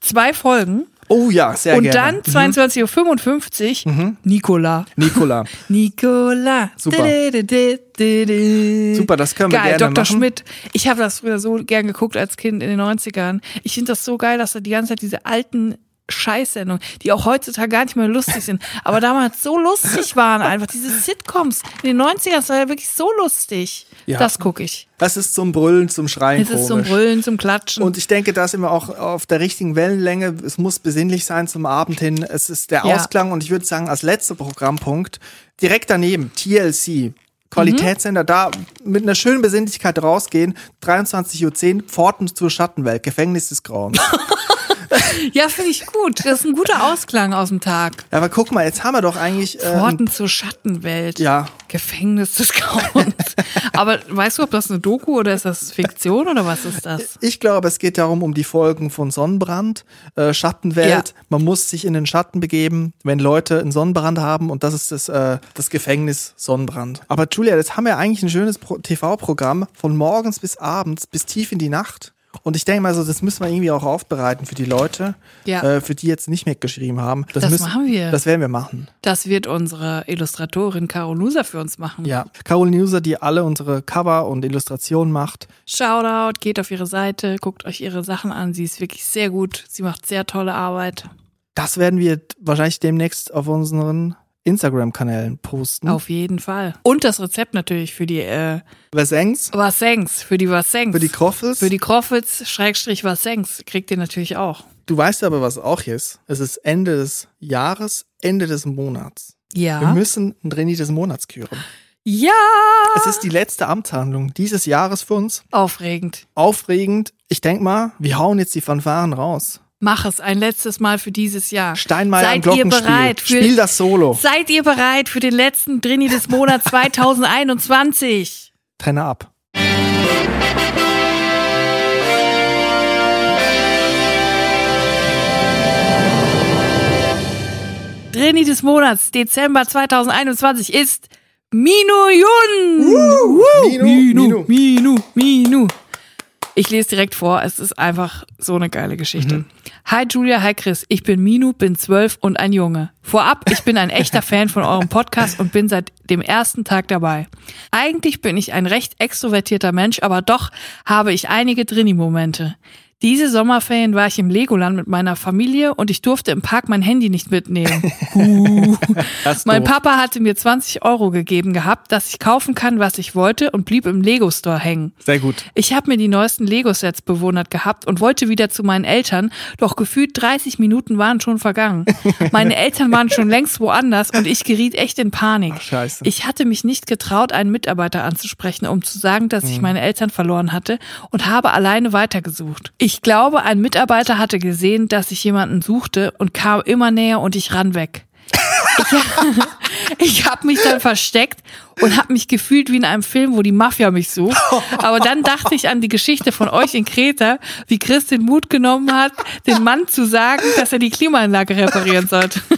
Zwei Folgen. Oh ja, sehr und gerne. dann 22.55 Uhr Nicola. Nicola. Nicola. Super. Super, Super, das können wir geil, gerne Dr. machen. Schmidt. Ich habe das früher so gern geguckt als Kind in den 90ern. Ich finde das so geil, dass er die ganze Zeit diese alten Scheißsendungen, die auch heutzutage gar nicht mehr lustig sind, aber damals so lustig waren einfach. Diese Sitcoms in den 90ern, das war ja wirklich so lustig. Ja. Das gucke ich. Das ist zum Brüllen, zum Schreien Es ist zum komisch. Brüllen, zum Klatschen. Und ich denke, da sind wir auch auf der richtigen Wellenlänge. Es muss besinnlich sein zum Abend hin. Es ist der Ja. Ausklang und ich würde sagen, als letzter Programmpunkt, direkt daneben, TLC. Qualitätssender, da mit einer schönen Besinnlichkeit rausgehen, 23.10 Uhr, Pforten zur Schattenwelt, Gefängnis des Grauens. ja, finde ich gut. Das ist ein guter Ausklang aus dem Tag. Ja, aber guck mal, jetzt haben wir doch eigentlich. Äh, Pforten zur Schattenwelt. Ja. Gefängnis des Grauens. Aber weißt du, ob das eine Doku oder ist das Fiktion oder was ist das? ich glaube, es geht darum, um die Folgen von Sonnenbrand, äh, Schattenwelt. Ja. Man muss sich in den Schatten begeben, wenn Leute einen Sonnenbrand haben und das ist das, äh, das Gefängnis Sonnenbrand. Aber Julia, jetzt haben wir eigentlich ein schönes Pro- TV-Programm von morgens bis abends, bis tief in die Nacht. Und ich denke mal so, das müssen wir irgendwie auch aufbereiten für die Leute, Ja. äh, für die jetzt nicht mitgeschrieben haben. Das müssen, machen wir. Das werden wir machen. Das wird unsere Illustratorin Caro Nuser für uns machen. Ja. Caroline User, die alle unsere Cover und Illustrationen macht. Shoutout, geht auf ihre Seite, guckt euch ihre Sachen an. Sie ist wirklich sehr gut. Sie macht sehr tolle Arbeit. Das werden wir wahrscheinlich demnächst auf unseren Instagram-Kanälen posten. Auf jeden Fall. Und das Rezept natürlich für die äh, Versengs, Wassengs, für die Wassengs. für die Kroffels. Für die Kroffels, Schrägstrich Wassengs, kriegt ihr natürlich auch. du weißt aber, was auch ist. Es ist Ende des Jahres, Ende des Monats. Wir Ja. müssen ein Trainee des Monats küren. Ja! Es ist die letzte Amtshandlung dieses Jahres für uns. Aufregend. Aufregend. Ich denk mal, wir hauen jetzt die Fanfaren raus. Mach es ein letztes Mal für dieses Jahr. Steinmeier am Seid ihr bereit für, Spiel das Solo. Seid ihr bereit für den letzten Drini des Monats 2021? Trenne ab. Drini des Monats, Dezember 2021 ist Minu Yun. Minu, Minu, Minu, Minu. Ich lese direkt vor, es ist einfach so eine geile Geschichte. Hi Julia, hi Chris, ich bin Minu, bin zwölf und ein Junge. Vorab, ich bin ein echter Fan von eurem Podcast und bin seit dem ersten Tag dabei. Eigentlich bin ich ein recht extrovertierter Mensch, aber doch habe ich einige Drini-Momente. Diese Sommerferien war ich im Legoland mit meiner Familie und ich durfte im Park mein Handy nicht mitnehmen. Uh. Mein. Papa hatte mir 20 Euro gegeben gehabt, dass ich kaufen kann, was ich wollte und blieb im Lego-Store hängen. Sehr gut. Ich habe mir die neuesten Lego-Sets bewundert gehabt und wollte wieder zu meinen Eltern, doch gefühlt 30 Minuten waren schon vergangen. Meine Eltern waren schon längst woanders und ich geriet echt in Panik. Ach, scheiße. Ich hatte mich nicht getraut, einen Mitarbeiter anzusprechen, um zu sagen, dass Mhm. ich meine Eltern verloren hatte und habe alleine weitergesucht. Ich glaube, ein Mitarbeiter hatte gesehen, dass ich jemanden suchte und kam immer näher und ich ran weg. Ich habe mich dann versteckt und habe mich gefühlt wie in einem Film, wo die Mafia mich sucht. Aber dann dachte ich an die Geschichte von euch in Kreta, wie Chris den Mut genommen hat, den Mann zu sagen, dass er die Klimaanlage reparieren sollte.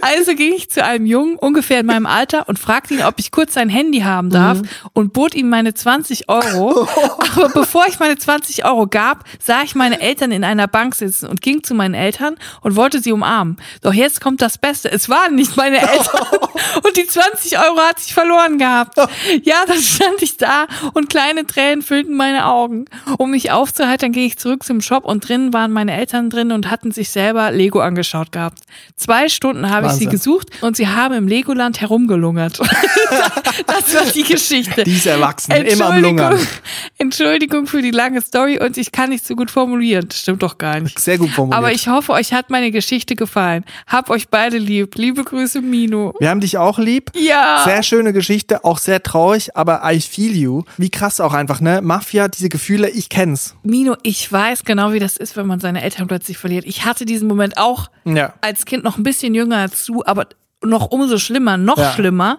Also ging ich zu einem Jungen, ungefähr in meinem Alter, und fragte ihn, ob ich kurz sein Handy haben darf und bot ihm meine 20 Euro. Aber bevor ich meine 20 Euro gab, sah ich meine Eltern in einer Bank sitzen und ging zu meinen Eltern und wollte sie umarmen. Doch jetzt kommt das Beste. Es waren nicht meine Eltern. Und die 20 Euro hatte ich verloren gehabt. Ja, dann stand ich da und kleine Tränen füllten meine Augen. Um mich aufzuheitern, ging ich zurück zum Shop und drinnen waren meine Eltern drin und hatten sich selber Lego angeschaut gehabt. Zwei Stunden habe ich sie gesucht und sie haben im Legoland herumgelungert. das war die Geschichte. Diese Erwachsenen, immer am Lungern. Entschuldigung für die lange Story und ich kann nicht so gut formulieren. Das stimmt doch gar nicht. Sehr gut formuliert. Aber ich hoffe, euch hat meine Geschichte gefallen. Hab euch beide lieb. Liebe Grüße, Mino. Wir haben dich auch lieb. Ja. Sehr schöne Geschichte, auch sehr traurig, aber I feel you. Wie krass auch einfach, ne? Mafia, diese Gefühle, ich kenn's. Mino, ich weiß genau, wie das ist, wenn man seine Eltern plötzlich verliert. Ich hatte diesen Moment auch Ja. als Kind noch ein bisschen jünger als du, aber noch umso schlimmer, noch Ja. schlimmer.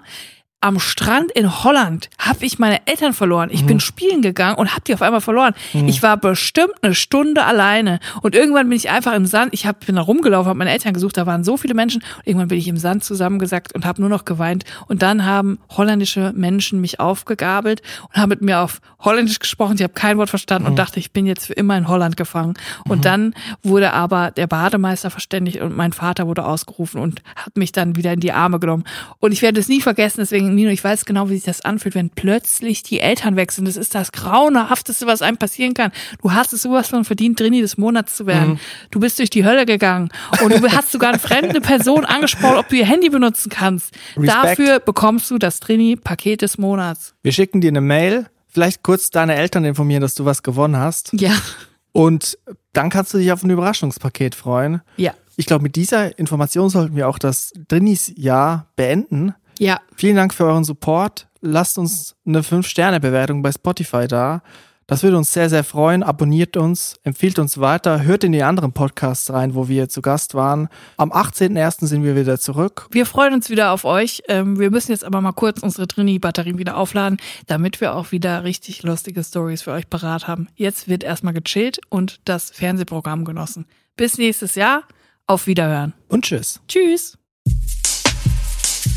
Am Strand in Holland habe ich meine Eltern verloren. Ich Mhm. bin spielen gegangen und habe die auf einmal verloren. Ich war bestimmt eine Stunde alleine und irgendwann bin ich einfach im Sand. Ich hab, bin da rumgelaufen, habe meine Eltern gesucht. Da waren so viele Menschen. Irgendwann bin ich im Sand zusammengesackt und habe nur noch geweint. Und dann haben holländische Menschen mich aufgegabelt und haben mit mir auf Holländisch gesprochen. Ich habe kein Wort verstanden Mhm. und dachte, ich bin jetzt für immer in Holland gefangen. Und dann wurde aber der Bademeister verständigt und mein Vater wurde ausgerufen und hat mich dann wieder in die Arme genommen. Und ich werde es nie vergessen, deswegen, Mino, ich weiß genau, wie sich das anfühlt, wenn plötzlich die Eltern wechseln. Das ist das Grauenhafteste, was einem passieren kann. Du hast es sowas von verdient, Drini des Monats zu werden. Du bist durch die Hölle gegangen und du hast sogar eine fremde Person angesprochen, ob du ihr Handy benutzen kannst. Respekt. Dafür bekommst du das Drini-Paket des Monats. Wir schicken dir eine Mail, vielleicht kurz deine Eltern informieren, dass du was gewonnen hast. Ja. Und dann kannst du dich auf ein Überraschungspaket freuen. Ja. Ich glaube, mit dieser Information sollten wir auch das Drinis-Jahr beenden. Ja. Vielen Dank für euren Support. Lasst uns eine 5-Sterne-Bewertung bei Spotify da. Das würde uns sehr, sehr freuen. Abonniert uns, empfiehlt uns weiter, hört in die anderen Podcasts rein, wo wir zu Gast waren. Am 18.01. sind wir wieder zurück. Wir freuen uns wieder auf euch. Ähm, wir müssen jetzt aber mal kurz unsere Trini-Batterien wieder aufladen, damit wir auch wieder richtig lustige Stories für euch parat haben. Jetzt wird erstmal gechillt und das Fernsehprogramm genossen. Bis nächstes Jahr. Auf Wiederhören. Und tschüss. Tschüss.